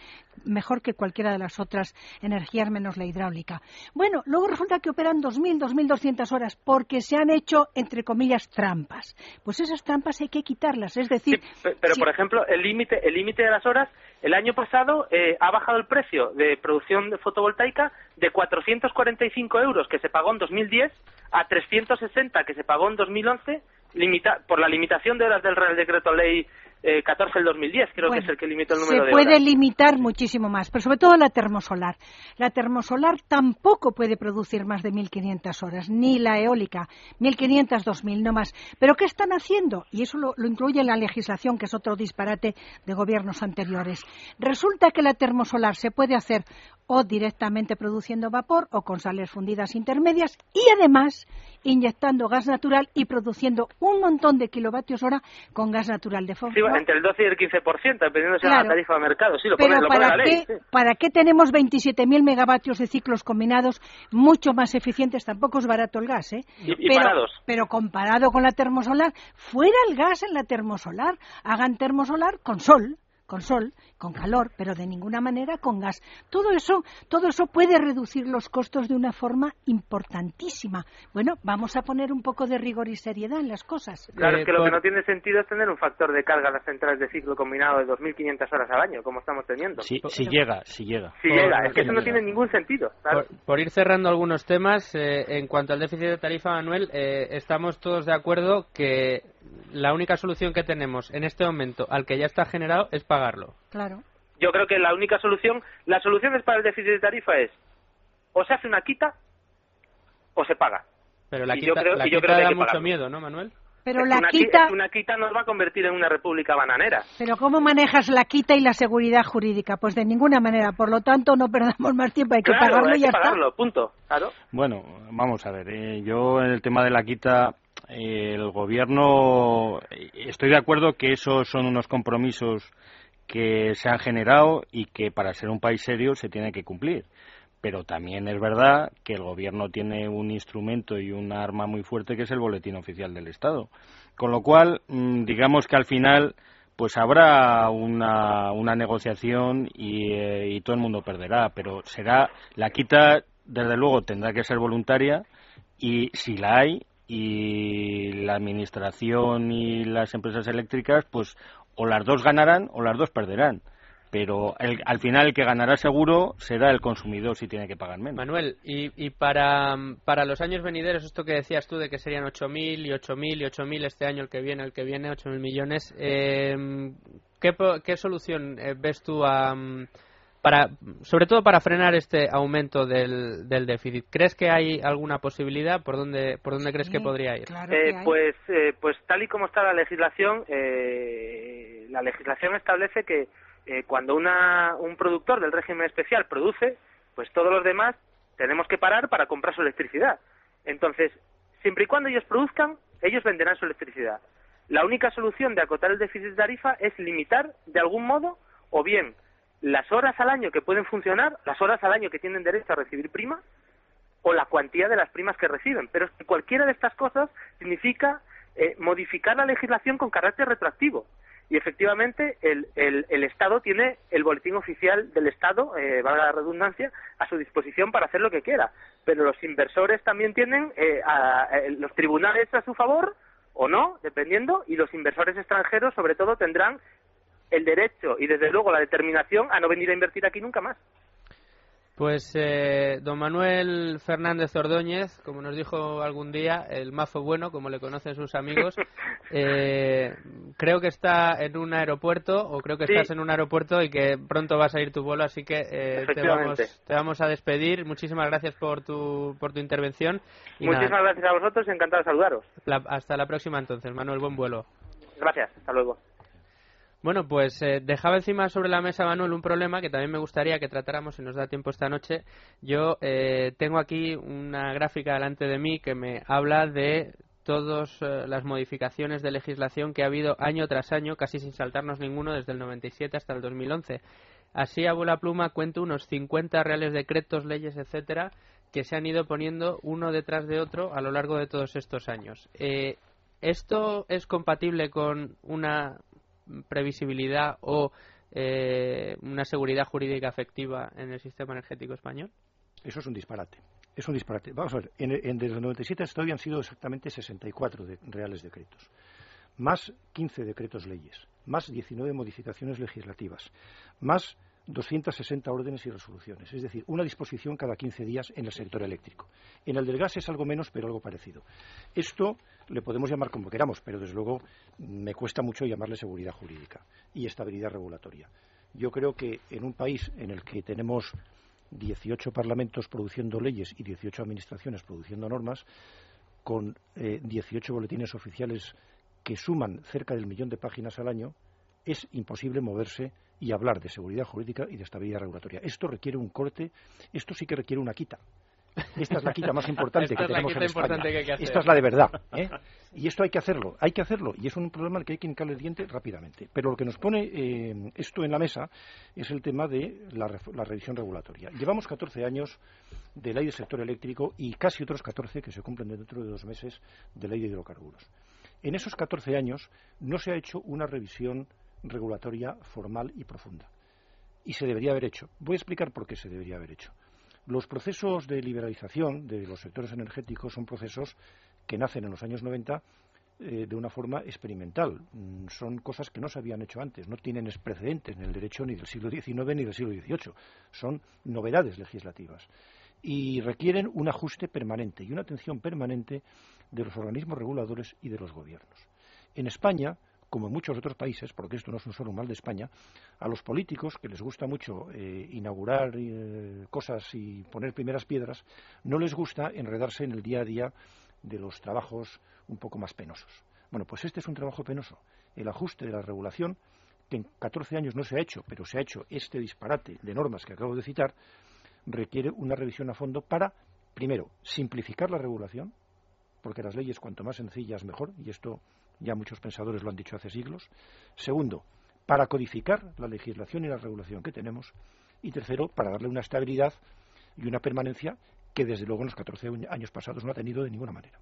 mejor que cualquiera de las otras energías menos la hidráulica. Bueno, luego resulta que operan 2.000, 2.200 horas porque se han hecho, entre comillas, trampas. Pues esas trampas hay que quitarlas, es decir... pero, por ejemplo, el límite el límite de las horas, el año pasado eh, ha bajado el precio de producción de fotovoltaica de 445 euros que se pagó en 2010 a 360 que se pagó en 2011 limita, por la limitación de horas del Real Decreto Ley eh, 14 del 2010, creo que es el que limita el número de horas. Se puede limitar muchísimo más, pero sobre todo la termosolar. La termosolar tampoco puede producir más de 1.500 horas, ni la eólica, 1.500, 2.000, no más. ¿Pero qué están haciendo? Y eso lo, lo incluye en la legislación, que es otro disparate de gobiernos anteriores. Resulta que la termosolar se puede hacer o directamente produciendo vapor o con sales fundidas intermedias y además inyectando gas natural y produciendo un montón de kilovatios hora con gas natural de. Sí, entre el 12 y el 15%, dependiendo de la tarifa de mercado. Sí, lo Pero lo ¿para, la qué, ¿para qué tenemos 27.000 megavatios de ciclos combinados mucho más eficientes? Tampoco es barato el gas, ¿eh? Y, pero, parados. pero comparado con la termosolar, fuera el gas en la termosolar. Hagan termosolar con sol con sol, con calor, pero de ninguna manera con gas. Todo eso, todo eso puede reducir los costos de una forma importantísima. Bueno, vamos a poner un poco de rigor y seriedad en las cosas. Claro, es que lo que no tiene sentido es tener un factor de carga a las centrales de ciclo combinado de 2.500 horas al año, como estamos teniendo. Si, llega, si llega. Si llega, es que eso no tiene ningún sentido. Por, ir cerrando algunos temas, eh, en cuanto al déficit de tarifa, Manuel, eh, estamos todos de acuerdo que la única solución que tenemos en este momento al que ya está generado es pagarlo. Claro. Yo creo que la única solución, la solución es para el déficit de tarifa es o se hace una quita o se paga. Pero la quita, da mucho miedo, ¿no, Manuel? Pero es la una, qui- quita- es una quita nos va a convertir en una república bananera. Pero ¿cómo manejas la quita y la seguridad jurídica? Pues de ninguna manera. Por lo tanto, no perdamos más tiempo. Hay que claro, pagarlo hay y ya que pagarlo, punto. Claro. Bueno, vamos a ver. eh, yo en el tema de la quita, eh, el gobierno, eh, estoy de acuerdo que esos son unos compromisos que se han generado y que para ser un país serio se tiene que cumplir. Pero también es verdad que el gobierno tiene un instrumento y un arma muy fuerte que es el boletín oficial del Estado. Con lo cual, mm, digamos que al final pues habrá una, una negociación eh, y todo el mundo perderá, pero será la quita, desde luego, tendrá que ser voluntaria y si la hay y la administración y las empresas eléctricas, pues o las dos ganarán o las dos perderán. Pero el- al final el que ganará seguro será el consumidor si tiene que pagar menos. Manuel, y, y para, para los años venideros, esto que decías tú de que serían 8.000 y 8.000 y 8.000 este año, el que viene, el que viene, 8.000 millones, eh, ¿qué, ¿qué solución eh, ves tú a, para, sobre todo para frenar este aumento del, del déficit? ¿Crees que hay alguna posibilidad? ¿Por dónde, por dónde crees que podría ir? Claro Eh, que pues, eh, pues tal y como está la legislación, eh, la legislación establece que eh, cuando una, un productor del régimen especial produce, pues todos los demás tenemos que parar para comprar su electricidad. Entonces, siempre y cuando ellos produzcan, ellos venderán su electricidad. La única solución de acotar el déficit de tarifa es limitar de algún modo o bien las horas al año que pueden funcionar, las horas al año que tienen derecho a recibir prima, o la cuantía de las primas que reciben. Pero cualquiera de estas cosas significa eh, modificar la legislación con carácter retroactivo. Y efectivamente el, el, el Estado tiene el boletín oficial del Estado, eh, valga la redundancia, a su disposición para hacer lo que quiera. Pero los inversores también tienen eh, a- los tribunales a su favor o no, dependiendo, y los inversores extranjeros sobre todo tendrán el derecho y desde luego la determinación a no venir a invertir aquí nunca más. Pues eh, don Manuel Fernández Ordóñez, como nos dijo algún día, el mazo bueno, como le conocen sus amigos, eh, creo que está en un aeropuerto, o creo que Sí. estás en un aeropuerto y que pronto va a salir tu vuelo, así que eh, te, vamos, te vamos a despedir. Muchísimas gracias por tu, por tu intervención. Y Muchísimas nada, gracias a vosotros y encantado de saludaros. la- hasta la próxima entonces, Manuel, buen vuelo. Gracias, hasta luego. Bueno, pues eh, dejaba encima sobre la mesa, Manuel, un problema que también me gustaría que tratáramos si nos da tiempo esta noche. Yo eh, tengo aquí una gráfica delante de mí que me habla de todas eh, las modificaciones de legislación que ha habido año tras año, casi sin saltarnos ninguno, desde el 97 hasta el 2011. Así, a bola pluma, cuento unos 50 reales decretos, leyes, etcétera, que se han ido poniendo uno detrás de otro a lo largo de todos estos años. Eh, ¿Esto es compatible con una previsibilidad o eh, una seguridad jurídica efectiva en el sistema energético español? Eso es un disparate. Es un disparate. Vamos a ver, en, en- desde el 97 hasta hoy han sido exactamente 64 de- reales decretos, más 15 decretos leyes, más 19 modificaciones legislativas, más 260 órdenes y resoluciones, es decir, una disposición cada 15 días en el sector eléctrico. En el del gas es algo menos, pero algo parecido. Esto le podemos llamar como queramos, pero desde luego me cuesta mucho llamarle seguridad jurídica y estabilidad regulatoria. Yo creo que en un país en el que tenemos 18 parlamentos produciendo leyes y 18 administraciones produciendo normas, con eh, 18 boletines oficiales que suman cerca del millón de páginas al año, es imposible moverse y hablar de seguridad jurídica y de estabilidad regulatoria. Esto requiere un corte, esto sí que requiere una quita. Esta es la quita más importante que es la tenemos quita en España. importante que hay que hacer. Esta es la de verdad. ¿eh? Y esto hay que hacerlo, hay que hacerlo. Y es un problema al que hay que hincarle el diente rápidamente. Pero lo que nos pone eh, esto en la mesa es el tema de la, la revisión regulatoria. Llevamos 14 años de ley del sector eléctrico y casi otros 14 que se cumplen dentro de dos meses de ley de hidrocarburos. En esos 14 años no se ha hecho una revisión regulatoria formal y profunda. Y se debería haber hecho. Voy a explicar por qué se debería haber hecho. Los procesos de liberalización de los sectores energéticos son procesos que nacen en los años 90 eh, de una forma experimental. Mm, Son cosas que no se habían hecho antes, no tienen precedentes en el derecho ni del siglo XIX ni del siglo XVIII. Son novedades legislativas y requieren un ajuste permanente y una atención permanente de los organismos reguladores y de los gobiernos. En España, como en muchos otros países, porque esto no es un solo mal de España, a los políticos, que les gusta mucho eh, inaugurar eh, cosas y poner primeras piedras, no les gusta enredarse en el día a día de los trabajos un poco más penosos. Bueno, pues este es un trabajo penoso. El ajuste de la regulación, que en 14 años no se ha hecho, pero se ha hecho este disparate de normas que acabo de citar, requiere una revisión a fondo para, primero, simplificar la regulación, porque las leyes cuanto más sencillas mejor, y esto ya muchos pensadores lo han dicho hace siglos. Segundo, para codificar la legislación y la regulación que tenemos. Y tercero, para darle una estabilidad y una permanencia que desde luego en los 14 años pasados no ha tenido de ninguna manera.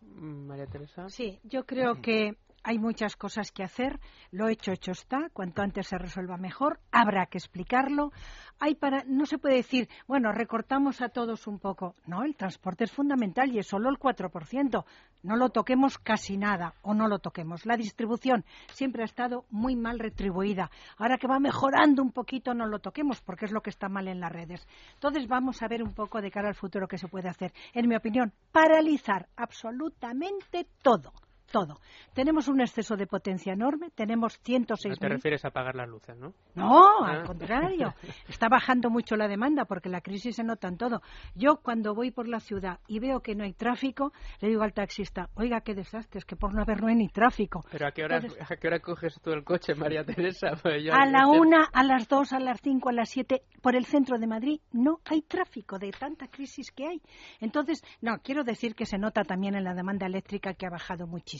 María Teresa. Sí, yo creo que hay muchas cosas que hacer. Lo hecho, hecho está. Cuanto antes se resuelva mejor. Habrá que explicarlo. Hay para, no se puede decir, bueno, recortamos a todos un poco. No, el transporte es fundamental y es solo el 4%. No lo toquemos casi nada o no lo toquemos. La distribución siempre ha estado muy mal retribuida. Ahora que va mejorando un poquito, no lo toquemos porque es lo que está mal en las redes. Entonces vamos a ver un poco de cara al futuro qué se puede hacer. En mi opinión, paralizar absolutamente todo todo. Tenemos un exceso de potencia enorme, tenemos 106.000... No te refieres a apagar las luces, ¿no? No, al ah. contrario. Está bajando mucho la demanda porque la crisis se nota en todo. Yo cuando voy por la ciudad y veo que no hay tráfico, le digo al taxista, oiga, qué desastre, es que por no haber no hay ni tráfico. ¿Pero a qué hora, ¿a qué hora coges tú el coche, María Teresa? Pues a la una, a las dos, a las cinco, a las siete, por el centro de Madrid no hay tráfico de tanta crisis que hay. Entonces, no, quiero decir que se nota también en la demanda eléctrica que ha bajado muchísimo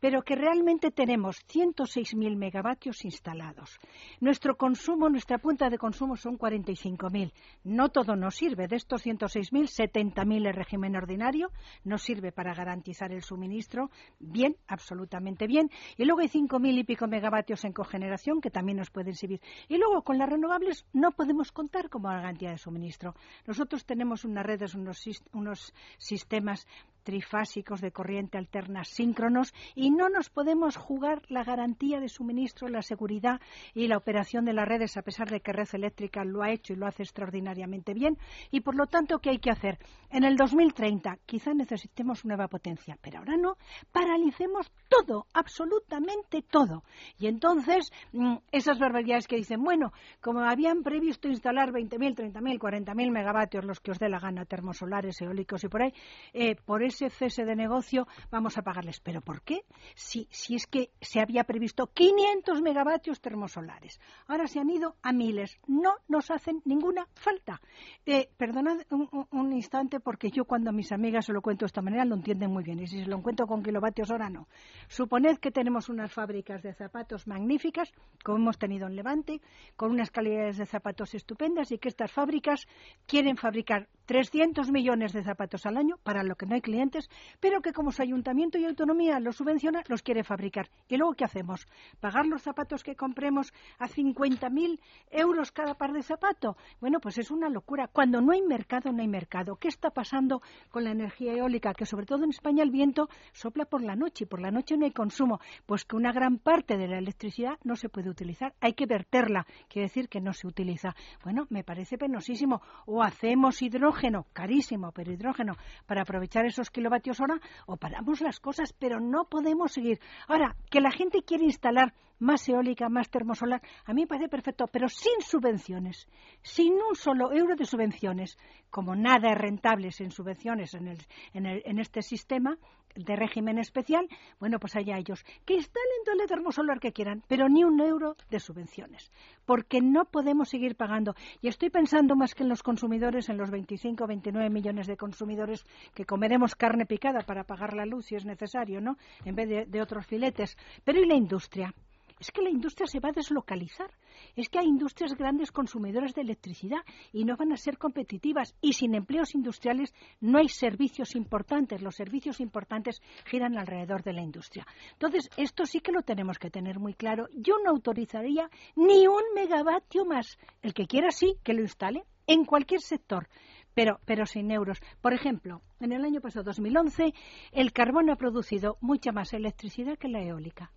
pero que realmente tenemos 106.000 megavatios instalados. Nuestro consumo, nuestra punta de consumo son 45.000. No todo nos sirve. De estos 106.000, 70.000 el régimen ordinario nos sirve para garantizar el suministro. Bien, absolutamente bien. Y luego hay 5.000 y pico megavatios en cogeneración que también nos pueden servir. Y luego con las renovables no podemos contar como garantía de suministro. Nosotros tenemos unas redes, unos, unos sistemas trifásicos de corriente alterna síncronos y no nos podemos jugar la garantía de suministro, la seguridad y la operación de las redes, a pesar de que Red Eléctrica lo ha hecho y lo hace extraordinariamente bien. Y por lo tanto, ¿qué hay que hacer? En el 2030 quizá necesitemos nueva potencia, pero ahora no. Paralicemos todo, absolutamente todo. Y entonces, mm, esas barbaridades que dicen, bueno, como habían previsto instalar 20.000, 30.000, 40.000 megavatios, los que os dé la gana, termosolares, eólicos y por ahí, eh, por eso ese cese de negocio vamos a pagarles. ¿Pero por qué? Si, si es que se había previsto 500 megavatios termosolares. Ahora se han ido a miles. No nos hacen ninguna falta. Eh, perdonad un, instante porque yo cuando a mis amigas se lo cuento de esta manera lo entienden muy bien. Y si se lo cuento con kilovatios hora no. Suponed que tenemos unas fábricas de zapatos magníficas, como hemos tenido en Levante, con unas calidades de zapatos estupendas y que estas fábricas quieren fabricar 300 millones de zapatos al año para lo que no hay clientes pero que como su ayuntamiento y autonomía los subvenciona, los quiere fabricar. ¿Y luego qué hacemos? ¿Pagar los zapatos que compremos a 50.000 euros cada par de zapato? Bueno, pues es una locura. Cuando no hay mercado, no hay mercado. ¿Qué está pasando con la energía eólica? Que sobre todo en España el viento sopla por la noche y por la noche no hay consumo. Pues que una gran parte de la electricidad no se puede utilizar. Hay que verterla. Quiere decir que no se utiliza. Bueno, me parece penosísimo. O hacemos hidrógeno, carísimo, pero hidrógeno, para aprovechar esos kilovatios hora o paramos las cosas, pero no podemos seguir. Ahora, que la gente quiere instalar más eólica, más termosolar, a mí me parece perfecto, pero sin subvenciones, sin un solo euro de subvenciones. Como nada es rentable sin subvenciones en, el, en, el, en este sistema de régimen especial, bueno, pues allá ellos. Que instalen todo el termosolar que quieran, pero ni un euro de subvenciones, porque no podemos seguir pagando. Y estoy pensando más que en los consumidores, en los 25 o 29 millones de consumidores que comeremos carne picada para pagar la luz si es necesario, ¿no? En vez de, de otros filetes. Pero ¿y la industria? Es que la industria se va a deslocalizar. Es que hay industrias grandes consumidoras de electricidad y no van a ser competitivas. Y sin empleos industriales no hay servicios importantes. Los servicios importantes giran alrededor de la industria. Entonces, esto sí que lo tenemos que tener muy claro. Yo no autorizaría ni un megavatio más. El que quiera sí, que lo instale en cualquier sector. Pero, pero, sin euros. Por ejemplo, en el año pasado, 2011, el carbón ha producido mucha más electricidad que la eólica.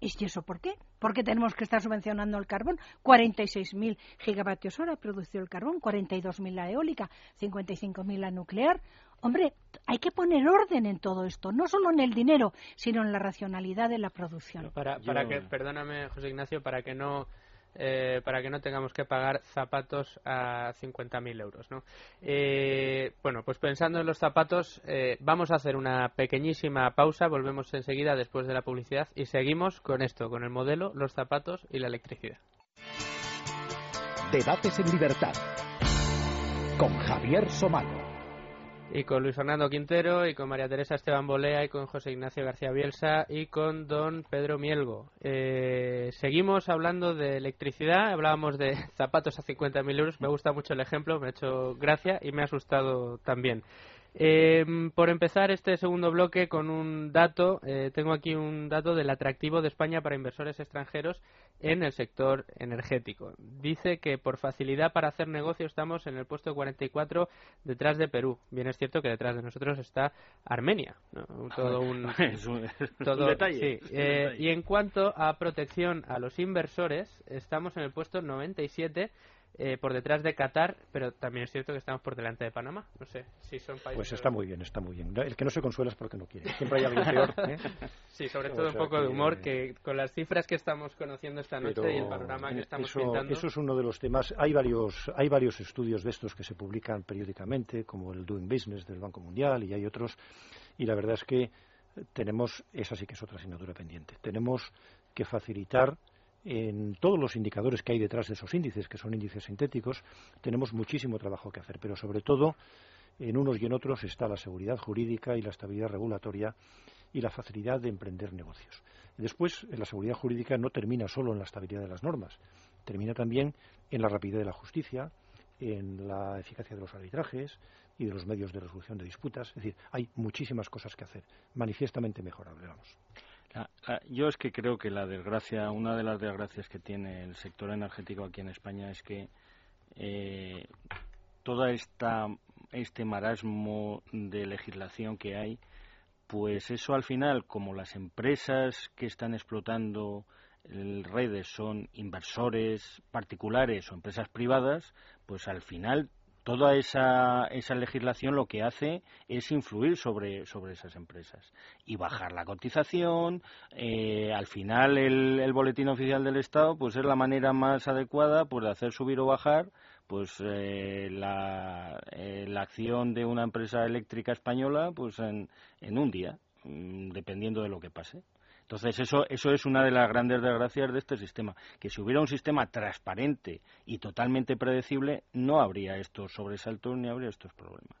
¿Y eso por qué? ¿Por qué tenemos que estar subvencionando el carbón? 46.000 gigavatios hora producido el carbón, 42.000 la eólica, 55.000 la nuclear. Hombre, hay que poner orden en todo esto, no solo en el dinero, sino en la racionalidad de la producción. Para, para que, perdóname, José Ignacio, para que no eh, para que no tengamos que pagar zapatos a 50.000 euros. ¿no? Eh, bueno, pues pensando en los zapatos, eh, vamos a hacer una pequeñísima pausa, volvemos enseguida después de la publicidad y seguimos con esto, con el modelo, los zapatos y la electricidad. Debates en libertad con Javier Somano y con Luis Fernando Quintero y con María Teresa Esteban Bolea y con José Ignacio García Bielsa y con don Pedro Mielgo. Eh, seguimos hablando de electricidad, hablábamos de zapatos a 50.000 euros, me gusta mucho el ejemplo, me ha hecho gracia y me ha asustado también. Eh, por empezar este segundo bloque con un dato, eh, tengo aquí un dato del atractivo de España para inversores extranjeros en el sector energético. Dice que por facilidad para hacer negocio estamos en el puesto 44 detrás de Perú. Bien es cierto que detrás de nosotros está Armenia. Todo un, detalle. Eh, y en cuanto a protección a los inversores, estamos en el puesto 97 eh, por detrás de Qatar, pero también es cierto que estamos por delante de Panamá. No sé si son países. Pues está muy bien, está muy bien. El que no se consuela es porque no quiere. Siempre hay algo peor. ¿eh? Sí, sobre todo un poco de humor, que con las cifras que estamos conociendo esta noche y el panorama que estamos eso, pintando. Eso es uno de los temas. Hay varios, hay varios estudios de estos que se publican periódicamente, como el Doing Business del Banco Mundial, y hay otros. Y la verdad es que tenemos, esa sí que es otra asignatura pendiente. Tenemos que facilitar en todos los indicadores que hay detrás de esos índices, que son índices sintéticos, tenemos muchísimo trabajo que hacer, pero sobre todo en unos y en otros está la seguridad jurídica y la estabilidad regulatoria y la facilidad de emprender negocios. Después, la seguridad jurídica no termina solo en la estabilidad de las normas, termina también en la rapidez de la justicia, en la eficacia de los arbitrajes y de los medios de resolución de disputas. Es decir, hay muchísimas cosas que hacer, manifiestamente mejorables. Vamos. Yo es que creo que la desgracia, una de las desgracias que tiene el sector energético aquí en España es que eh, toda esta este marasmo de legislación que hay, pues eso al final, como las empresas que están explotando redes son inversores particulares o empresas privadas, pues al final toda esa, esa legislación lo que hace es influir sobre, sobre esas empresas y bajar la cotización. Eh, al final, el, el, boletín oficial del Estado pues es la manera más adecuada pues, de hacer subir o bajar pues eh, la, eh, la acción de una empresa eléctrica española pues en, un día, mm, dependiendo de lo que pase. Entonces, eso, eso es una de las grandes desgracias de este sistema, que si hubiera un sistema transparente y totalmente predecible, no habría estos sobresaltos ni habría estos problemas.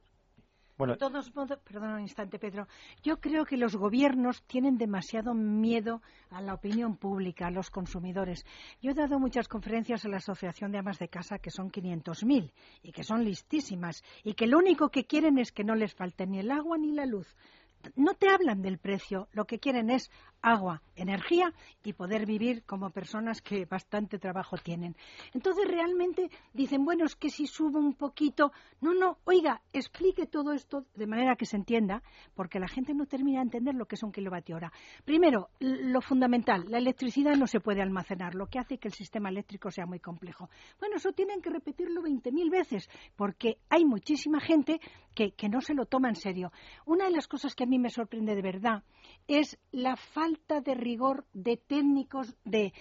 Bueno, de todos modos, perdón un instante, Pedro. Yo creo que los gobiernos tienen demasiado miedo a la opinión pública, a los consumidores. Yo he dado muchas conferencias a la Asociación de Amas de Casa, que son 500.000 y que son listísimas, y que lo único que quieren es que no les falte ni el agua ni la luz no te hablan del precio, lo que quieren es agua, energía y poder vivir como personas que bastante trabajo tienen. Entonces realmente dicen, bueno, es que si subo un poquito, no, no, oiga, explique todo esto de manera que se entienda, porque la gente no termina de entender lo que es un kilovatio hora. Primero, lo fundamental, la electricidad no se puede almacenar, lo que hace que el sistema eléctrico sea muy complejo. Bueno, eso tienen que repetirlo 20.000 veces, porque hay muchísima gente que, que no se lo toma en serio. Una de las cosas que a mí me sorprende de verdad es la falta de rigor de técnicos de,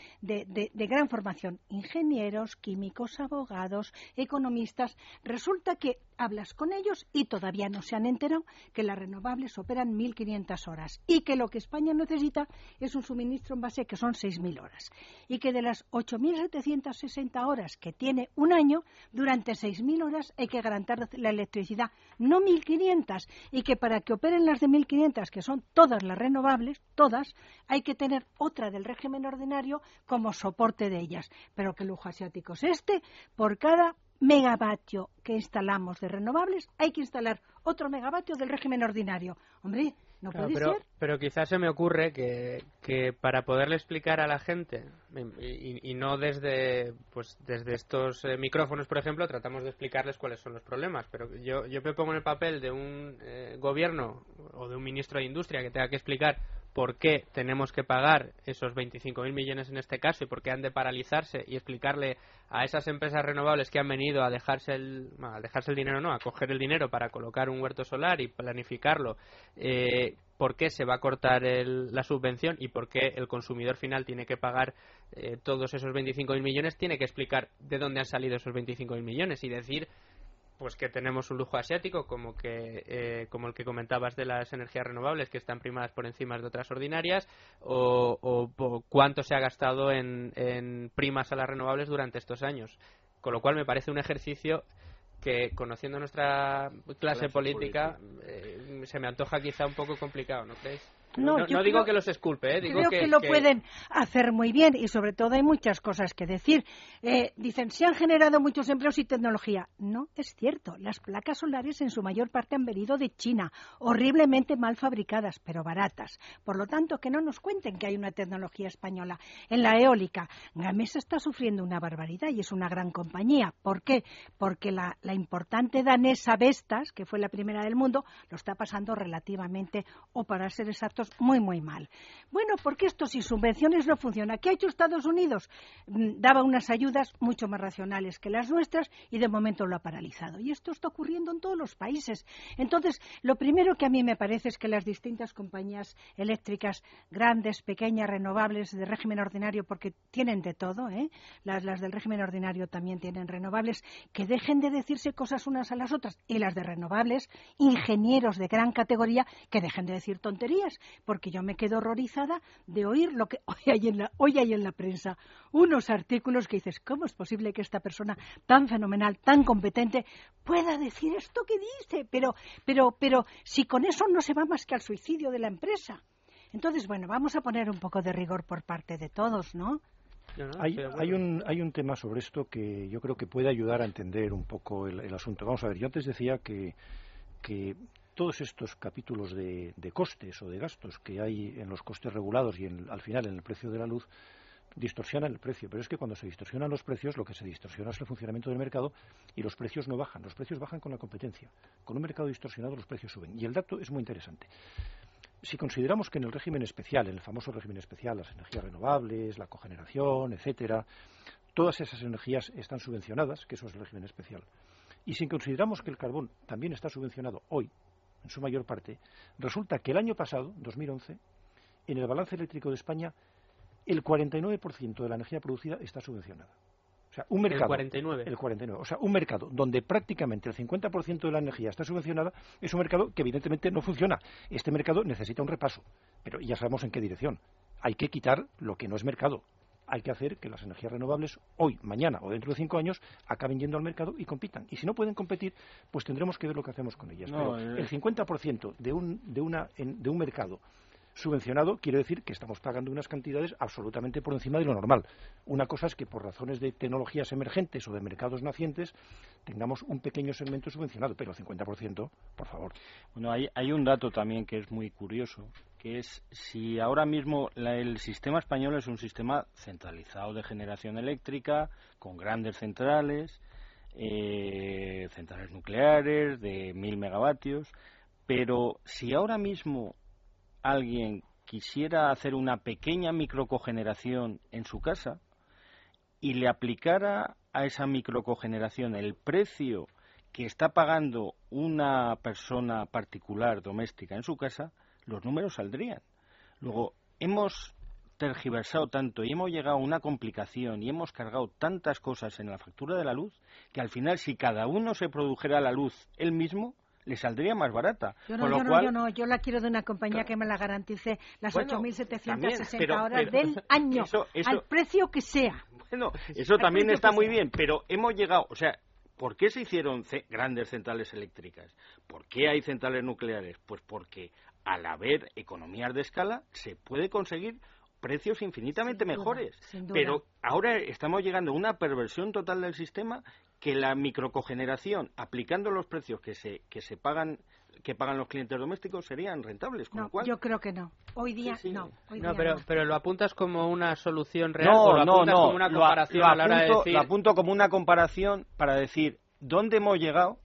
gran formación, ingenieros, químicos, abogados, economistas. Resulta que hablas con ellos y todavía no se han enterado que las renovables operan 1.500 horas y que lo que España necesita es un suministro en base que son 6.000 horas y que de las 8.760 horas que tiene un año, durante 6.000 horas hay que garantizar la electricidad, no 1.500 y que para que operen las de 1.500, que son todas las renovables, todas, hay que tener otra del régimen ordinario como soporte de ellas. Pero qué lujo asiático es este, por cada megavatio que instalamos de renovables, hay que instalar otro megavatio del régimen ordinario. Hombre, no puede pero, ser. Pero quizás se me ocurre que, que para poderle explicar a la gente, y, y, no desde, pues, desde estos eh, micrófonos, por ejemplo, tratamos de explicarles cuáles son los problemas, pero yo, yo me pongo en el papel de un eh, gobierno o de un ministro de Industria que tenga que explicar por qué tenemos que pagar esos 25.000 millones en este caso y por qué han de paralizarse y explicarle a esas empresas renovables que han venido a dejarse el, a dejarse el dinero, no, a coger el dinero para colocar un huerto solar y planificarlo, eh, por qué se va a cortar la subvención y por qué el consumidor final tiene que pagar eh, todos esos 25.000 millones, tiene que explicar de dónde han salido esos 25.000 millones y decir pues que tenemos un lujo asiático como que eh, como el que comentabas de las energías renovables que están primadas por encima de otras ordinarias o, cuánto se ha gastado en, en primas a las renovables durante estos años con lo cual me parece un ejercicio que conociendo nuestra clase, política, eh, se me antoja quizá un poco complicado, ¿no crees? No, digo que los esculpe, ¿eh? digo creo que, lo pueden hacer muy bien y sobre todo hay muchas cosas que decir. Eh, dicen, se han generado muchos empleos y tecnología. No, es cierto. Las placas solares en su mayor parte han venido de China, horriblemente mal fabricadas, pero baratas. Por lo tanto, que no nos cuenten que hay una tecnología española. En la eólica, Gamesa está sufriendo una barbaridad y es una gran compañía. ¿Por qué? Porque la, la importante danesa Vestas, que fue la primera del mundo, lo está pasando relativamente, o para ser exacto, muy, muy mal. Bueno, porque esto sin subvenciones no funciona. ¿Qué ha hecho Estados Unidos? Mm, daba unas ayudas mucho más racionales que las nuestras y de momento lo ha paralizado. Y esto está ocurriendo en todos los países. Entonces, lo primero que a mí me parece es que las distintas compañías eléctricas, grandes, pequeñas, renovables, de régimen ordinario, porque tienen de todo, ¿eh? las, las del régimen ordinario también tienen renovables, que dejen de decirse cosas unas a las otras. Y las de renovables, ingenieros de gran categoría, que dejen de decir tonterías porque yo me quedo horrorizada de oír lo que hoy hay en la, hoy hay en la prensa, unos artículos que dices, ¿cómo es posible que esta persona tan fenomenal, tan competente, pueda decir esto que dice? Pero, pero, pero si con eso no se va más que al suicidio de la empresa. Entonces, bueno, vamos a poner un poco de rigor por parte de todos, ¿no? hay, hay, un, hay un tema sobre esto que yo creo que puede ayudar a entender un poco el, el asunto. Vamos a ver, yo antes decía que, que todos estos capítulos de, costes o de gastos que hay en los costes regulados y al final en el precio de la luz distorsionan el precio. Pero es que cuando se distorsionan los precios, lo que se distorsiona es el funcionamiento del mercado y los precios no bajan. Los precios bajan con la competencia. Con un mercado distorsionado los precios suben. Y el dato es muy interesante. Si consideramos que en el régimen especial, en el famoso régimen especial, las energías renovables, la cogeneración, etcétera, todas esas energías están subvencionadas, que eso es el régimen especial. Y si consideramos que el carbón también está subvencionado hoy, en su mayor parte, resulta que el año pasado, 2011, en el balance eléctrico de España, el 49% de la energía producida está subvencionada. O sea, un mercado. El 49. El 49. O sea, un mercado donde prácticamente el 50% de la energía está subvencionada es un mercado que evidentemente no funciona. Este mercado necesita un repaso. Pero ya sabemos en qué dirección. Hay que quitar lo que no es mercado hay que hacer que las energías renovables hoy, mañana o dentro de cinco años acaben yendo al mercado y compitan. Y si no pueden competir, pues tendremos que ver lo que hacemos con ellas. Pero eh, el 50% de un, de, una, de un mercado subvencionado quiere decir que estamos pagando unas cantidades absolutamente por encima de lo normal. Una cosa es que por razones de tecnologías emergentes o de mercados nacientes tengamos un pequeño segmento subvencionado, pero el 50%, por favor. Bueno, hay, hay un dato también que es muy curioso, que es si ahora mismo el sistema español es un sistema centralizado de generación eléctrica, con grandes centrales, eh, centrales nucleares de mil megavatios, pero si ahora mismo alguien quisiera hacer una pequeña microcogeneración en su casa y le aplicara a esa microcogeneración el precio que está pagando una persona particular doméstica en su casa, los números saldrían. Luego, hemos tergiversado tanto y hemos llegado a una complicación y hemos cargado tantas cosas en la factura de la luz que al final si cada uno se produjera la luz él mismo le saldría más barata. Yo no, yo, no yo no, yo la quiero de una compañía que me la garantice las 8.760 horas del año, al precio que sea. Bueno, eso también está muy bien, pero hemos llegado, o sea, ¿por qué se hicieron grandes centrales eléctricas? ¿Por qué hay centrales nucleares? Pues porque al haber economías de escala, se puede conseguir precios infinitamente mejores. Pero ahora estamos llegando a una perversión total del sistema que la microcogeneración, aplicando los precios que se, que se pagan que pagan los clientes domésticos serían rentables. Con no, lo cual... yo creo que no. Hoy día no. no, pero, pero lo apuntas como una solución real no, o lo apuntas como una comparación a la hora de decir... Lo apunto como una comparación para decir dónde hemos llegado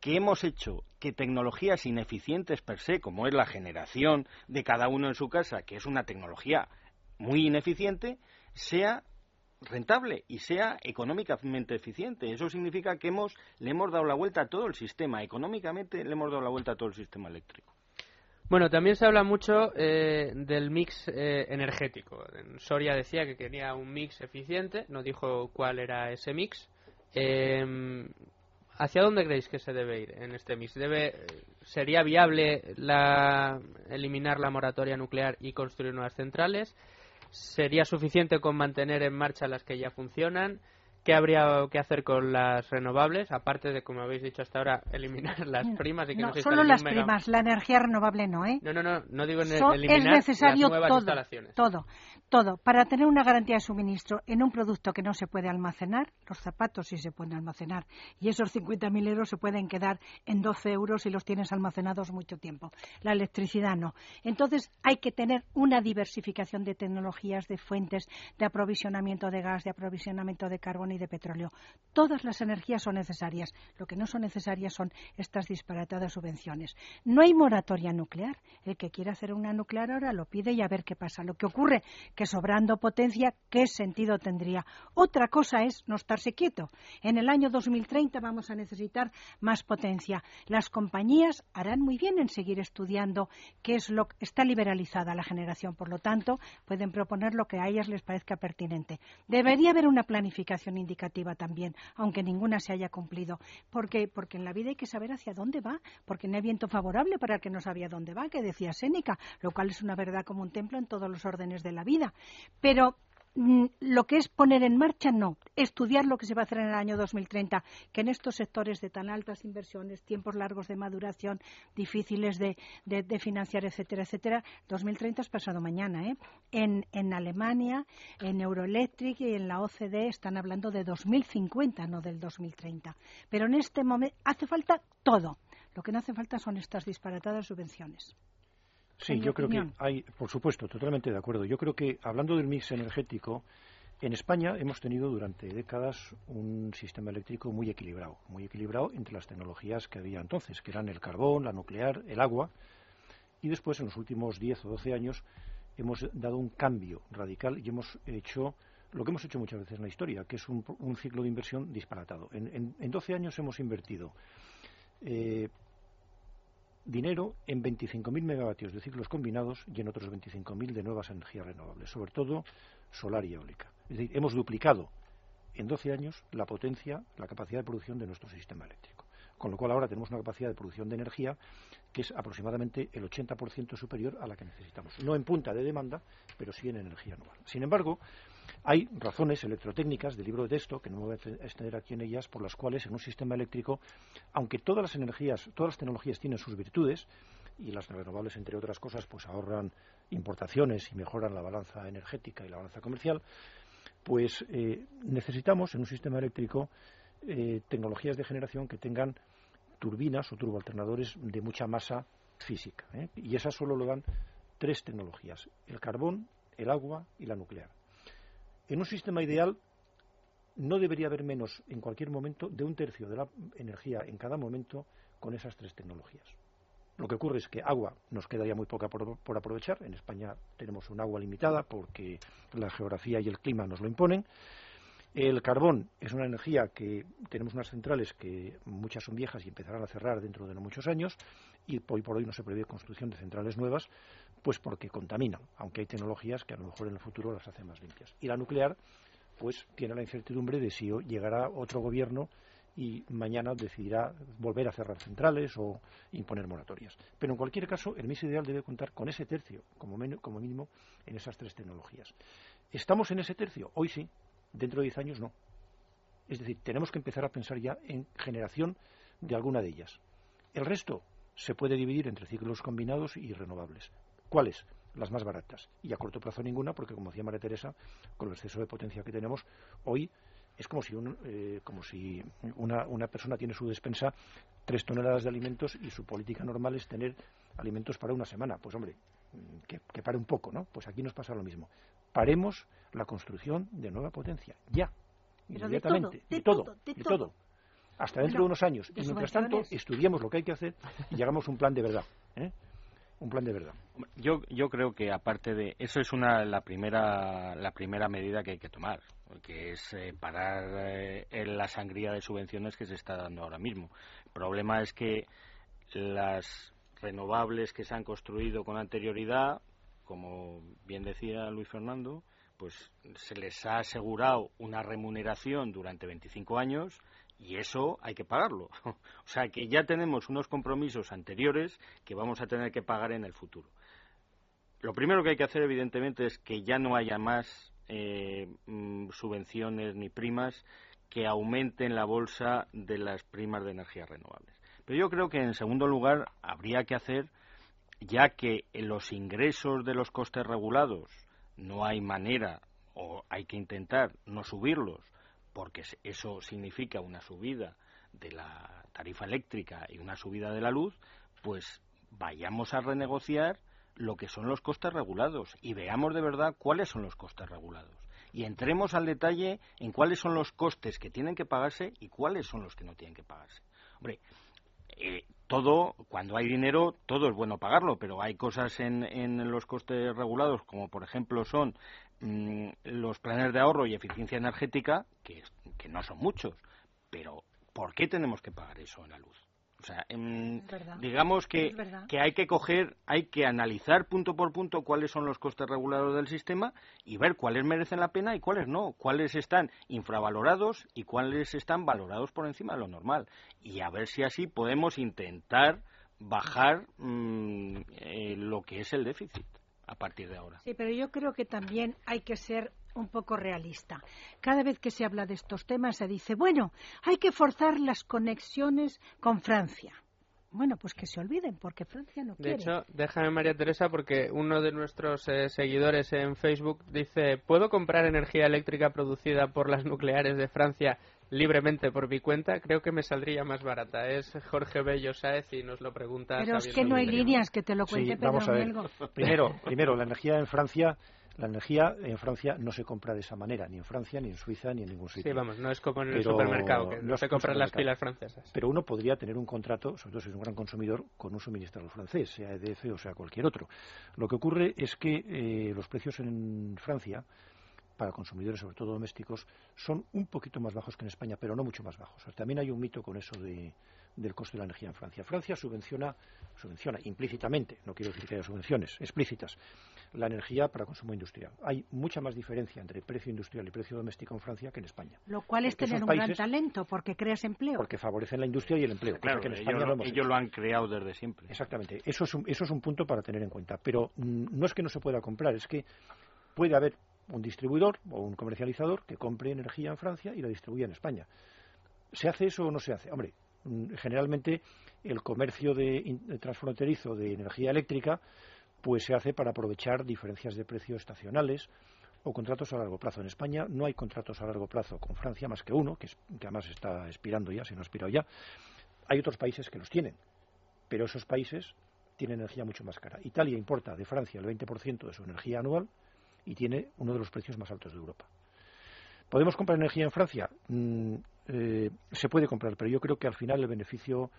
que hemos hecho que tecnologías ineficientes per se, como es la generación de cada uno en su casa, que es una tecnología muy ineficiente, sea rentable y sea económicamente eficiente. Eso significa que hemos, le hemos dado la vuelta a todo el sistema, económicamente le hemos dado la vuelta a todo el sistema eléctrico. Bueno, también se habla mucho eh, del mix eh, energético. Soria decía que quería un mix eficiente, no dijo cuál era ese mix. Eh, ¿Hacia dónde creéis que se debe ir en este mix? ¿Debe, ¿Sería viable la, eliminar la moratoria nuclear y construir nuevas centrales? ¿Sería suficiente con mantener en marcha las que ya funcionan? ¿Qué habría que hacer con las renovables? Aparte de, como habéis dicho hasta ahora, eliminar las primas y que no, no solo las primas, la energía renovable no, ¿eh? No, no, no, no digo eliminar es necesario las nuevas todo, instalaciones. Todo, todo. Para tener una garantía de suministro en un producto que no se puede almacenar, los zapatos sí se pueden almacenar y esos 50.000 euros se pueden quedar en 12 euros si los tienes almacenados mucho tiempo. La electricidad no. Entonces hay que tener una diversificación de tecnologías, de fuentes, de aprovisionamiento de gas, de aprovisionamiento de carbón y de petróleo. Todas las energías son necesarias. Lo que no son necesarias son estas disparatadas subvenciones. No hay moratoria nuclear. El que quiera hacer una nuclear ahora lo pide y a ver qué pasa. Lo que ocurre que sobrando potencia, ¿qué sentido tendría? Otra cosa es no estarse quieto. En el año 2030 vamos a necesitar más potencia. Las compañías harán muy bien en seguir estudiando qué es lo que está liberalizada la generación. Por lo tanto, pueden proponer lo que a ellas les parezca pertinente. Debería haber una planificación indicativa también, aunque ninguna se haya cumplido. ¿Por qué? Porque en la vida hay que saber hacia dónde va, porque no hay viento favorable para el que no sabía dónde va, que decía Séneca, lo cual es una verdad como un templo en todos los órdenes de la vida. Pero lo que es poner en marcha, no. Estudiar lo que se va a hacer en el año 2030, que en estos sectores de tan altas inversiones, tiempos largos de maduración, difíciles de financiar, etcétera, etcétera, 2030 es pasado mañana. ¿eh? En, en, Alemania, en Euroelectric y en la OCDE están hablando de 2050, no del 2030. Pero en este momento hace falta todo. Lo que no hace falta son estas disparatadas subvenciones. Sí, yo creo que hay, por supuesto, totalmente de acuerdo. Yo creo que, hablando del mix energético, en España hemos tenido durante décadas un sistema eléctrico muy equilibrado, muy equilibrado entre las tecnologías que había entonces, que eran el carbón, la nuclear, el agua, y después, en los últimos 10 o 12 años, hemos dado un cambio radical y hemos hecho lo que hemos hecho muchas veces en la historia, que es un, un ciclo de inversión disparatado. En, en, en 12 años hemos invertido eh, dinero en 25.000 megavatios de ciclos combinados y en otros 25.000 de nuevas energías renovables, sobre todo solar y eólica. Es decir, hemos duplicado en 12 años la potencia, la capacidad de producción de nuestro sistema eléctrico. Con lo cual ahora tenemos una capacidad de producción de energía que es aproximadamente el 80% superior a la que necesitamos. No en punta de demanda, pero sí en energía anual. Sin embargo, hay razones electrotécnicas del libro de texto, que no me voy a extender aquí en ellas, por las cuales en un sistema eléctrico, aunque todas las energías, todas las tecnologías tienen sus virtudes, y las renovables, entre otras cosas, pues ahorran importaciones y mejoran la balanza energética y la balanza comercial, pues eh, necesitamos en un sistema eléctrico eh, tecnologías de generación que tengan turbinas o turboalternadores de mucha masa física. ¿eh? Y esas solo lo dan tres tecnologías, el carbón, el agua y la nuclear. En un sistema ideal no debería haber menos en cualquier momento de un tercio de la energía en cada momento con esas tres tecnologías. Lo que ocurre es que agua nos quedaría muy poca por, por, aprovechar. En España tenemos un agua limitada porque la geografía y el clima nos lo imponen. El carbón es una energía que tenemos unas centrales que muchas son viejas y empezarán a cerrar dentro de no muchos años y hoy por hoy no se prevé construcción de centrales nuevas, pues porque contaminan, aunque hay tecnologías que a lo mejor en el futuro las hacen más limpias. Y la nuclear, pues tiene la incertidumbre de si llegará otro gobierno y mañana decidirá volver a cerrar centrales o imponer moratorias. Pero en cualquier caso, el MIS ideal debe contar con ese tercio, como, como mínimo, en esas tres tecnologías. ¿Estamos en ese tercio? Hoy sí, dentro de 10 años no. Es decir, tenemos que empezar a pensar ya en generación de alguna de ellas. El resto se puede dividir entre ciclos combinados y renovables. ¿Cuáles? Las más baratas. Y a corto plazo ninguna, porque como decía María Teresa, con el exceso de potencia que tenemos hoy, es como si, un, eh, como si una, una, persona tiene su despensa tres toneladas de alimentos y su política normal es tener alimentos para una semana. Pues hombre, que, que pare un poco, ¿no? Pues aquí nos pasa lo mismo. Paremos la construcción de nueva potencia, ya, Pero inmediatamente, de todo, de, todo, de, de todo. todo. Hasta dentro bueno, de unos años. Y mientras tanto, estudiemos lo que hay que hacer y llegamos a un plan de verdad. ¿eh? Un plan de verdad. Yo, yo creo que aparte de eso es una la primera la primera medida que hay que tomar, que es eh, parar eh, la sangría de subvenciones que se está dando ahora mismo. El problema es que las renovables que se han construido con anterioridad, como bien decía Luis Fernando, pues se les ha asegurado una remuneración durante 25 años y eso hay que pagarlo. o sea que ya tenemos unos compromisos anteriores que vamos a tener que pagar en el futuro. Lo primero que hay que hacer, evidentemente, es que ya no haya más eh, mm, subvenciones ni primas que aumenten la bolsa de las primas de energías renovables. Pero yo creo que, en segundo lugar, habría que hacer, ya que en los ingresos de los costes regulados no hay manera o hay que intentar no subirlos, porque eso significa una subida de la tarifa eléctrica y una subida de la luz, pues vayamos a renegociar lo que son los costes regulados y veamos de verdad cuáles son los costes regulados. Y entremos al detalle en cuáles son los costes que tienen que pagarse y cuáles son los que no tienen que pagarse. Hombre, eh, todo, cuando hay dinero, todo es bueno pagarlo, pero hay cosas en, en los costes regulados, como por ejemplo son mm, los planes de ahorro y eficiencia energética, que, que no son muchos, pero ¿por qué tenemos que pagar eso en la luz? O sea, digamos que, que, hay que coger, hay que analizar punto por punto cuáles son los costes regulados del sistema y ver cuáles merecen la pena y cuáles no, cuáles están infravalorados y cuáles están valorados por encima de lo normal. Y a ver si así podemos intentar bajar mm, eh, lo que es el déficit a partir de ahora. Sí, pero yo creo que también hay que ser un poco realista. Cada vez que se habla de estos temas se dice, bueno, hay que forzar las conexiones con Francia. Bueno, pues que se olviden, porque Francia no quiere. De hecho, déjame María Teresa, porque uno de nuestros eh, seguidores en Facebook dice, ¿puedo comprar energía eléctrica producida por las nucleares de Francia libremente por mi cuenta? Creo que me saldría más barata. Es Jorge Bello Saez y nos lo pregunta. Pero es que no hay líneas que te lo cuente sí, vamos a ver. Primero, primero, la energía en Francia la energía en Francia no se compra de esa manera, ni en Francia, ni en Suiza, ni en ningún sitio. Sí, vamos, no es como en el supermercado, que no se compran las pilas francesas. Pero uno podría tener un contrato, sobre todo si es un gran consumidor, con un suministrador francés, sea EDF o sea cualquier otro. Lo que ocurre es que eh, los precios en Francia para consumidores, sobre todo domésticos, son un poquito más bajos que en España, pero no mucho más bajos. también hay un mito con eso de, del coste de la energía en Francia. Francia subvenciona, subvenciona implícitamente, no quiero decir que haya subvenciones explícitas, la energía para consumo industrial. Hay mucha más diferencia entre precio industrial y precio doméstico en Francia que en España. Lo cual es tener un gran talento, porque creas empleo. Porque favorecen la industria y el empleo. Claro, que en España ellos, lo, han creado desde siempre. Exactamente. Eso es, un, eso es un punto para tener en cuenta. Pero mm, no es que no se pueda comprar, es que puede haber un distribuidor o un comercializador que compre energía en Francia y la distribuya en España. ¿Se hace eso o no se hace? Hombre, generalmente el comercio de, transfronterizo de energía eléctrica pues se hace para aprovechar diferencias de precios estacionales o contratos a largo plazo. En España no hay contratos a largo plazo con Francia más que uno, que, que además está expirando ya, si no ha expirado ya. Hay otros países que los tienen, pero esos países tienen energía mucho más cara. Italia importa de Francia el 20% de su energía anual y tiene uno de los precios más altos de Europa. ¿Podemos comprar energía en Francia? Mm, eh, se puede comprar, pero yo creo que al final el beneficio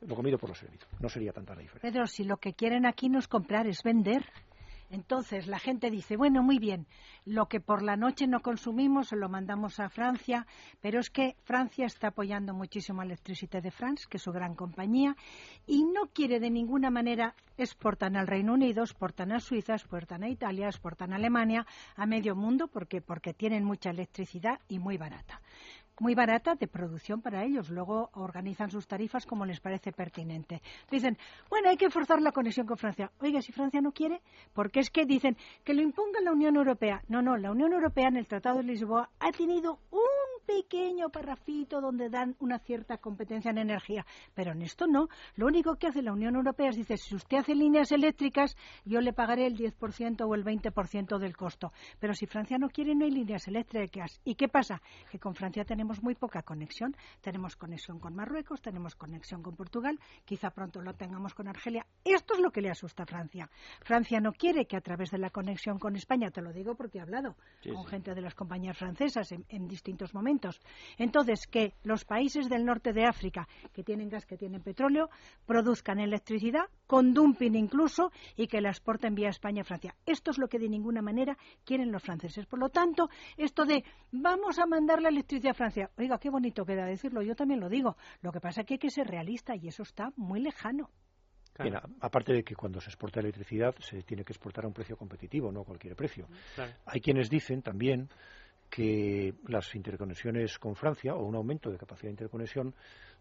lo comido por los servicios. No sería tanta la diferencia. Pedro, si lo que quieren aquí no es comprar, es vender. Entonces la gente dice, bueno, muy bien, lo que por la noche no consumimos lo mandamos a Francia, pero es que Francia está apoyando muchísimo a Electricité de France, que es su gran compañía, y no quiere de ninguna manera exportar al Reino Unido, exportan a Suiza, exportan a Italia, exportan a Alemania, a medio mundo, porque, porque tienen mucha electricidad y muy barata muy barata de producción para ellos. Luego organizan sus tarifas como les parece pertinente. Dicen, bueno, hay que forzar la conexión con Francia. Oiga, si Francia no quiere, porque es que dicen que lo imponga la Unión Europea. No, no, la Unión Europea en el Tratado de Lisboa ha tenido un pequeño parrafito donde dan una cierta competencia en energía, pero en esto no. Lo único que hace la Unión Europea es dice, si usted hace líneas eléctricas, yo le pagaré el 10% o el 20% del costo. Pero si Francia no quiere, no hay líneas eléctricas. ¿Y qué pasa? Que con Francia tenemos muy poca conexión. Tenemos conexión con Marruecos, tenemos conexión con Portugal, quizá pronto lo tengamos con Argelia. Esto es lo que le asusta a Francia. Francia no quiere que a través de la conexión con España, te lo digo porque he hablado con gente de las compañías francesas en distintos momentos, entonces, que los países del norte de África, que tienen gas, que tienen petróleo, produzcan electricidad, con dumping incluso, y que la exporten vía España y Francia. Esto es lo que de ninguna manera quieren los franceses. Por lo tanto, esto de vamos a mandar la electricidad a Francia, oiga, qué bonito queda decirlo, yo también lo digo. Lo que pasa es que hay que ser realista y eso está muy lejano. aparte de que cuando se exporta electricidad se tiene que exportar a un precio competitivo, no a cualquier precio. Hay quienes dicen también que las interconexiones con Francia o un aumento de capacidad de interconexión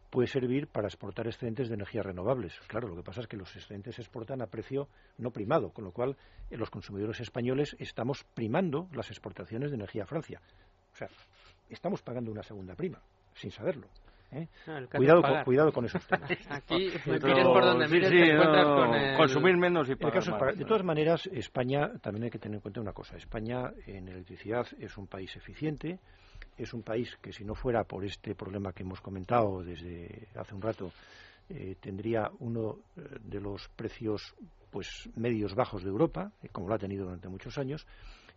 puede servir para exportar excedentes de energías renovables. Claro, lo que pasa es que los excedentes se exportan a precio no primado, con lo cual los consumidores españoles estamos primando las exportaciones de energía a Francia. O sea, estamos pagando una segunda prima, sin saberlo. ¿Eh? cuidado, con, cuidado con esos temas. Aquí, por donde mires, te encuentras con el... Consumir menos y pagar más. De todas maneras, España, también hay que tener en cuenta una cosa. España en electricidad es un país eficiente, es un país que si no fuera por este problema que hemos comentado desde hace un rato, eh, tendría uno eh, de los precios pues medios bajos de Europa, como lo ha tenido durante muchos años,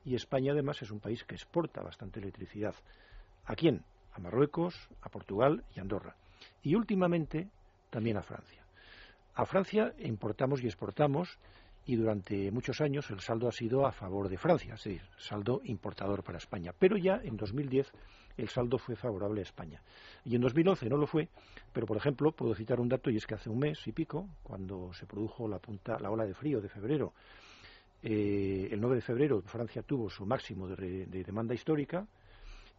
y España además es un país que exporta bastante electricidad. ¿A quién? A Marruecos, a Portugal y Andorra. Y últimamente también a Francia. A Francia importamos y exportamos y durante muchos años el saldo ha sido a favor de Francia, es decir, saldo importador para España. Pero ya en 2010 el saldo fue favorable a España. Y en 2011 no lo fue, pero por ejemplo puedo citar un dato y es que hace un mes y pico, cuando se produjo la, punta, la ola de frío de febrero, eh, el 9 de febrero Francia tuvo su máximo de, de demanda histórica,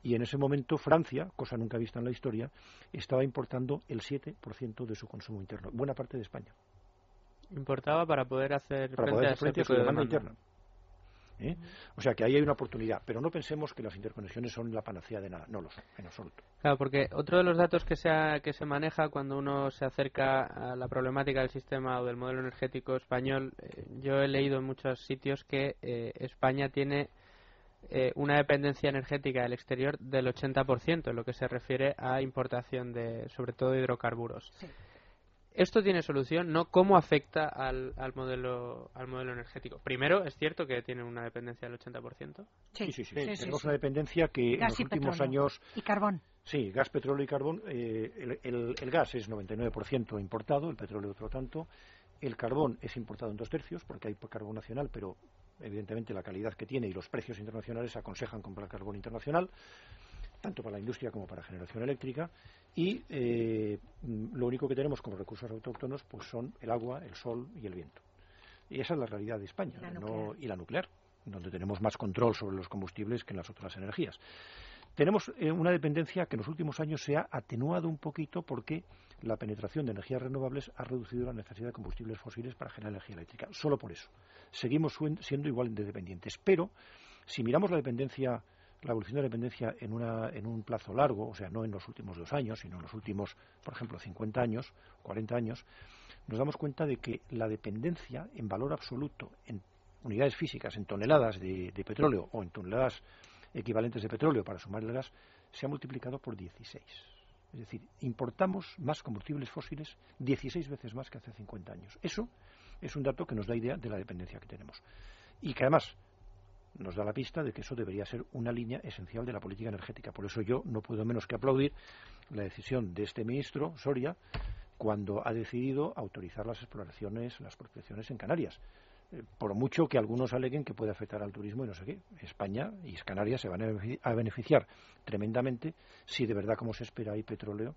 y en ese momento Francia, cosa nunca vista en la historia, estaba importando el 7% de su consumo interno, buena parte de España. Importaba para poder hacer frente, a, frente a su demanda, interna. ¿eh? O sea que ahí hay una oportunidad, pero no pensemos que las interconexiones son la panacea de nada, no lo son, en absoluto. Claro, porque otro de los datos que se, que se maneja cuando uno se acerca a la problemática del sistema o del modelo energético español, eh, yo he leído en muchos sitios que eh, España tiene una dependencia energética del exterior del 80% en lo que se refiere a importación de, sobre todo, hidrocarburos. Sí. ¿Esto tiene solución? ¿No? ¿Cómo afecta al, al, modelo, al modelo energético? Primero, es cierto que tiene una dependencia del 80%. Sí, sí, sí. Tenemos una dependencia que en los últimos años. Y carbón. Sí, gas, petróleo y carbón. Eh, el, el, gas es 99% importado, el petróleo otro tanto. El carbón es importado en dos tercios, porque hay carbón nacional, pero evidentemente la calidad que tiene y los precios internacionales aconsejan comprar carbón internacional tanto para la industria como para generación eléctrica y eh, lo único que tenemos como recursos autóctonos pues son el agua, el sol y el viento. Y esa es la realidad de España y la nuclear, donde tenemos más control sobre los combustibles que en las otras energías. Tenemos eh, una dependencia que en los últimos años se ha atenuado un poquito porque la penetración de energías renovables ha reducido la necesidad de combustibles fósiles para generar energía eléctrica. Solo por eso. Seguimos siendo igual de dependientes. Pero si miramos la dependencia la evolución de la dependencia en, una, en un plazo largo, o sea, no en los últimos dos años, sino en los últimos, por ejemplo, 50 años, 40 años, nos damos cuenta de que la dependencia en valor absoluto, en unidades físicas, en toneladas de, petróleo o en toneladas equivalentes de petróleo para sumar el gas, se ha multiplicado por 16. Es decir, importamos más combustibles fósiles 16 veces más que hace 50 años. Eso es un dato que nos da idea de la dependencia que tenemos. Y que además nos da la pista de que eso debería ser una línea esencial de la política energética. Por eso yo no puedo menos que aplaudir la decisión de este ministro, Soria, cuando ha decidido autorizar las exploraciones, las prospecciones en Canarias. Por mucho que algunos aleguen que puede afectar al turismo y no sé qué, España y Canarias se van a beneficiar tremendamente si de verdad, como se espera, hay petróleo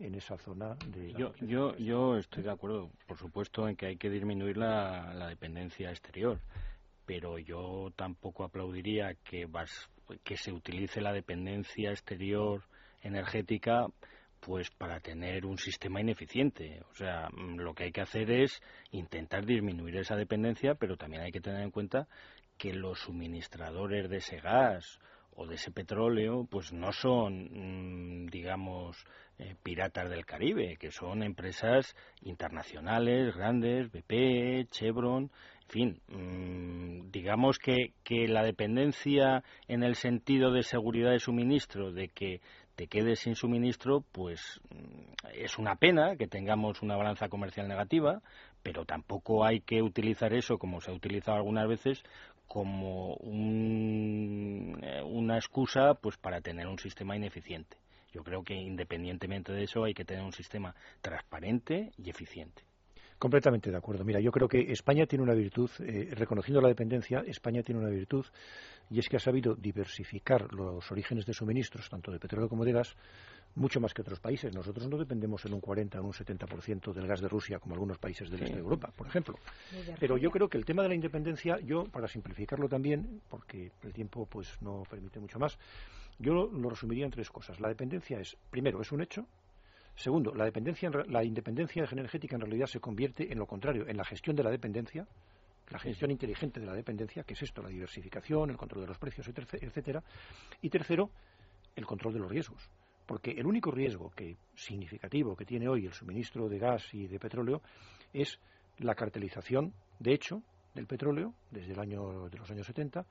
en esa zona de yo, yo, yo estoy de acuerdo, por supuesto, en que hay que disminuir la dependencia exterior pero yo tampoco aplaudiría que, que se utilice la dependencia exterior energética pues para tener un sistema ineficiente. O sea, mm, lo que hay que hacer es intentar disminuir esa dependencia, pero también hay que tener en cuenta que los suministradores de ese gas o de ese petróleo, pues no son, mm, digamos, eh, piratas del Caribe, que son empresas internacionales, grandes, BP, Chevron, en fin, mm, digamos que, que la dependencia en el sentido de seguridad de suministro, de que te quedes sin suministro, pues mm, es una pena que tengamos una balanza comercial negativa, pero tampoco hay que utilizar eso, como se ha utilizado algunas veces, como eh, una excusa pues para tener un sistema ineficiente. Yo creo que independientemente de eso hay que tener un sistema transparente y eficiente. Completamente de acuerdo. Mira, yo creo que España tiene una virtud, eh, reconociendo la dependencia, España tiene una virtud y es que ha sabido diversificar los orígenes de suministros, tanto de petróleo como de gas, mucho más que otros países. Nosotros no dependemos en un 40 o un 70% del gas de Rusia, como algunos países del este de Europa, por ejemplo. Pero yo creo que el tema de la independencia, yo, para simplificarlo también, porque el tiempo pues no permite mucho más, yo lo resumiría en tres cosas. La dependencia es, primero, es un hecho, Segundo, la, dependencia, la independencia energética en realidad se convierte en lo contrario, en la gestión de la dependencia, la gestión inteligente de la dependencia, que es esto, la diversificación, el control de los precios, etcétera. Y tercero, el control de los riesgos. Porque el único riesgo que, significativo que tiene hoy el suministro de gas y de petróleo es la cartelización, de hecho, del petróleo desde el año de los años 70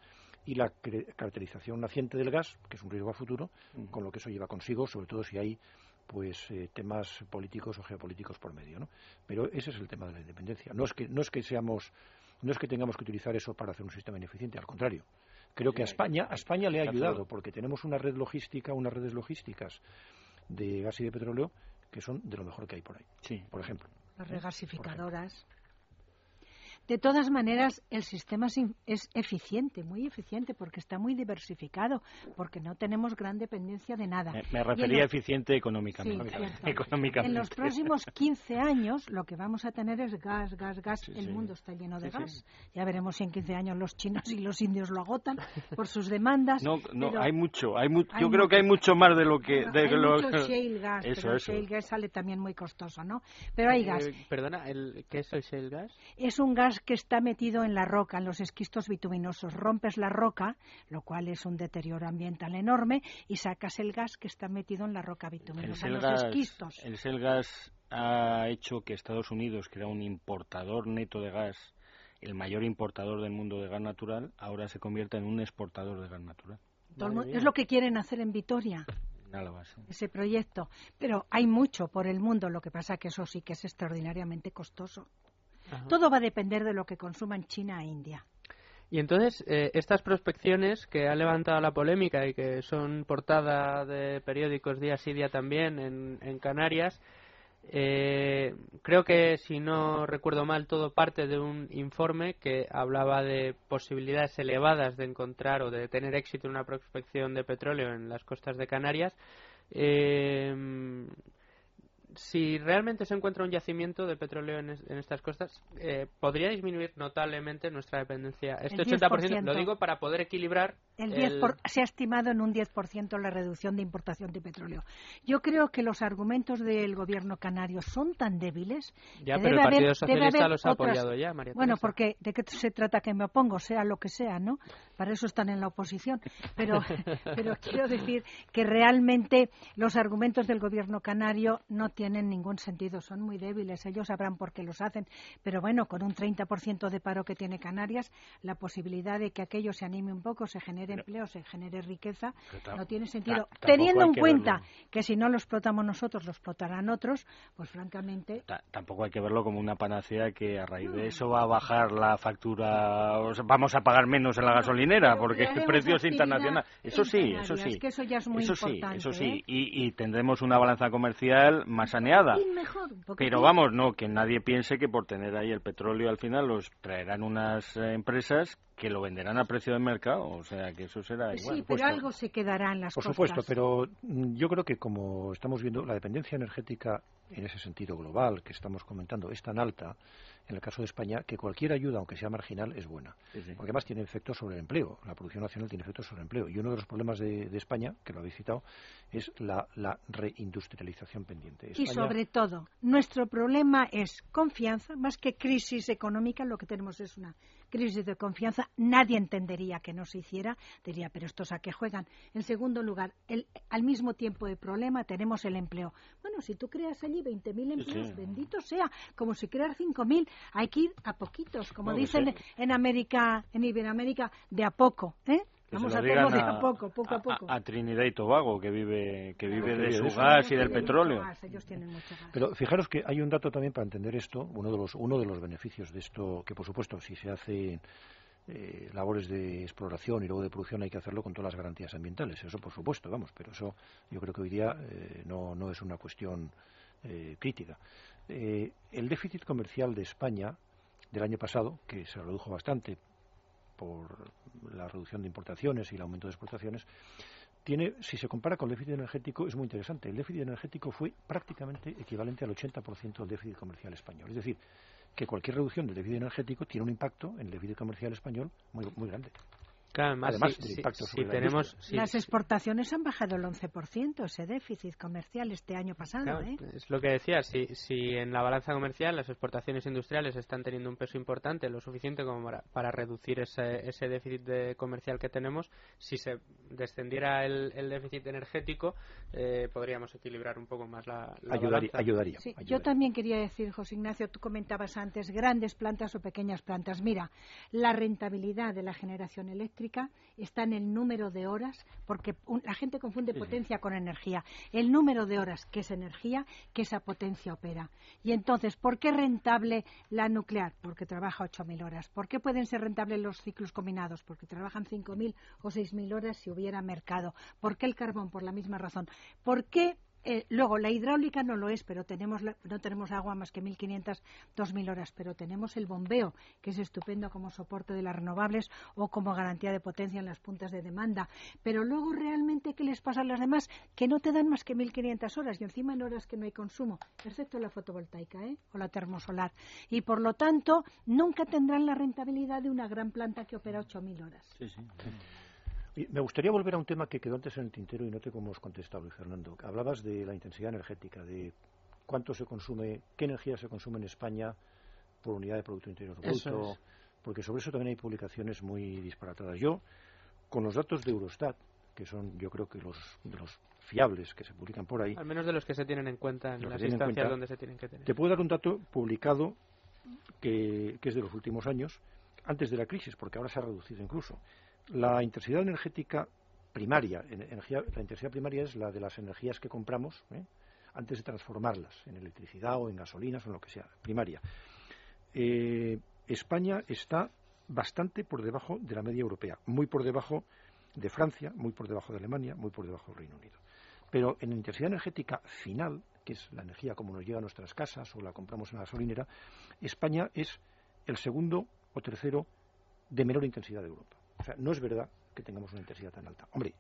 y la cartelización naciente del gas, que es un riesgo a futuro, con lo que eso lleva consigo, sobre todo si hay pues eh, temas políticos o geopolíticos por medio, ¿no? Pero ese es el tema de la independencia. No es que no es que seamos no es que tengamos que utilizar eso para hacer un sistema ineficiente, al contrario. Creo que a España a España le ha ayudado porque tenemos una red logística, unas redes logísticas de gas y de petróleo que son de lo mejor que hay por ahí. Sí, por ejemplo. Las regasificadoras. De todas maneras, el sistema es eficiente, muy eficiente, porque está muy diversificado, porque no tenemos gran dependencia de nada. Me, refería a eficiente económicamente. En los próximos 15 años lo que vamos a tener es gas, gas, gas. el mundo está lleno de gas. Ya veremos si en 15 años los chinos y los indios lo agotan por sus demandas. No, no, hay mucho. Hay yo creo que hay mucho más de lo que... de hay mucho shale gas, pero el shale gas sale también muy costoso, ¿no? Pero hay gas. Eh, perdona, ¿qué es el shale gas? Es un gas que está metido en la roca, en los esquistos bituminosos. Rompes la roca, lo cual es un deterioro ambiental enorme, y sacas el gas que está metido en la roca bituminosa, en los esquistos. El gas ha hecho que Estados Unidos, que era un importador neto de gas, el mayor importador del mundo de gas natural, ahora se convierta en un exportador de gas natural. es lo que quieren hacer en Vitoria. Ese proyecto. Pero hay mucho por el mundo, lo que pasa que eso sí que es extraordinariamente costoso. Todo va a depender de lo que consuman China e India. Y entonces, eh, estas prospecciones que ha levantado la polémica y que son portada de periódicos día sí día también en, Canarias, eh, creo que, si no recuerdo mal, todo parte de un informe que hablaba de posibilidades elevadas de encontrar o de tener éxito en una prospección de petróleo en las costas de Canarias. Eh, si realmente se encuentra un yacimiento de petróleo en, estas costas, eh, podría disminuir notablemente nuestra dependencia. Este 80% lo digo para poder equilibrar. El 10 se ha estimado en un 10% la reducción de importación de petróleo. Yo creo que los argumentos del gobierno canario son tan débiles. Ya, pero el Partido Socialista los ha apoyado ya, María Bueno, porque ¿de qué se trata que me opongo? Sea lo que sea, ¿no? Para eso están en la oposición. Pero, pero quiero decir que realmente los argumentos del gobierno canario no tienen tienen ningún sentido, son muy débiles, ellos sabrán por qué los hacen, pero bueno, con un 30% de paro que tiene Canarias, la posibilidad de que aquello se anime un poco, se genere empleo, se genere riqueza, no tiene sentido. Teniendo en cuenta que si no lo explotamos nosotros, lo explotarán otros, pues francamente... tampoco hay que verlo como una panacea que a raíz de eso va a bajar la factura, vamos a pagar menos en la gasolinera, porque el precio es internacional. Eso sí, eso sí. eso ya es muy eso Sí, eso sí, ¿eh? y, y tendremos una balanza comercial más saneada. Pero vamos, no, que nadie piense que por tener ahí el petróleo al final los traerán unas eh, empresas que lo venderán a precio de mercado, o sea que eso será igual. Sí, pero algo se quedará en las Por supuesto, pero mm, yo creo que como estamos viendo, la dependencia energética en ese sentido global que estamos comentando es tan alta en el caso de España, que cualquier ayuda, aunque sea marginal, es buena. Porque además tiene efectos sobre el empleo. La producción nacional tiene efectos sobre el empleo. Y uno de los problemas de, España, que lo habéis citado, es la, reindustrialización pendiente. Y sobre todo, nuestro problema es confianza, más que crisis económica, lo que tenemos es una crisis de confianza. Nadie entendería que no se hiciera, diría, pero estos a qué juegan. En segundo lugar, el, al mismo tiempo de problema tenemos el empleo. Bueno, si tú creas allí 20.000 empleos, bendito sea, como si crear 5.000, hay que ir a poquitos, como dicen en América, en Iberoamérica, de a poco, ¿eh? Vamos a de a poco, poco a poco. A, Trinidad y Tobago, que vive, que vive de su gas y del petróleo. Pero fijaros que hay un dato también para entender esto, uno de los, uno de los beneficios de esto, que por supuesto si se hace eh, labores de exploración y luego de producción hay que hacerlo con todas las garantías ambientales, eso por supuesto, vamos, pero eso yo creo que hoy día eh, no, no es una cuestión eh, crítica. eh, el déficit comercial de España del año pasado, que se redujo bastante por la reducción de importaciones y el aumento de exportaciones, tiene, si se compara con el déficit energético, es muy interesante. El déficit energético fue prácticamente equivalente al 80% del déficit comercial español. Es decir, que cualquier reducción del déficit energético tiene un impacto en el déficit comercial español muy, muy grande. Claro, además, si, tenemos, las exportaciones han bajado el 11%, ese déficit comercial este año pasado. ¿eh? Es lo que decía, si, si en la balanza comercial las exportaciones industriales están teniendo un peso importante, lo suficiente como para, reducir ese, ese déficit de comercial que tenemos, si se descendiera el, el déficit energético, eh, podríamos equilibrar un poco más la, balanza. Ayudaría, Yo también quería decir, José Ignacio, tú comentabas antes grandes plantas o pequeñas plantas. Mira, la rentabilidad de la generación eléctrica está en el número de horas, porque la gente confunde potencia con energía. El número de horas que es energía, que esa potencia opera. Y entonces, ¿por qué rentable la nuclear? Porque trabaja 8.000 horas. ¿Por qué pueden ser rentables los ciclos combinados? Porque trabajan 5.000 o 6.000 horas si hubiera mercado. ¿Por qué el carbón? Por la misma razón. ¿Por qué eh, luego, la hidráulica no lo es, pero tenemos no tenemos agua más que 1.500, 2.000 horas, pero tenemos el bombeo, que es estupendo como soporte de las renovables o como garantía de potencia en las puntas de demanda. Pero luego, realmente, ¿qué les pasa a las demás? Que no te dan más que 1.500 horas y encima en horas que no hay consumo, excepto la fotovoltaica ¿eh? o la termosolar. Y por lo tanto, nunca tendrán la rentabilidad de una gran planta que opera 8.000 horas. Sí, sí. Me gustaría volver a un tema que quedó antes en el tintero y no te cómo has contestado, Luis Fernando. Hablabas de la intensidad energética, de cuánto se consume, qué energía se consume en España por unidad de Producto Interior Bruto, porque sobre eso también hay publicaciones muy disparatadas. Yo, con los datos de Eurostat, que son yo creo que los, de los fiables que se publican por ahí. Al menos de los que se tienen en cuenta en las instancias donde se tienen que tener. Te puedo dar un dato publicado que, que es de los últimos años, antes de la crisis, porque ahora se ha reducido incluso. La intensidad energética primaria, la intensidad primaria es la de las energías que compramos ¿eh? antes de transformarlas en electricidad o en gasolinas o en lo que sea, primaria. Eh, España está bastante por debajo de la media europea, muy por debajo de Francia, muy por debajo de Alemania, muy por debajo del Reino Unido. Pero en intensidad energética final, que es la energía como nos llega a nuestras casas o la compramos en la gasolinera, España es el segundo o tercero de menor intensidad de Europa. O sea, no es verdad que tengamos una intensidad tan alta. Hombre,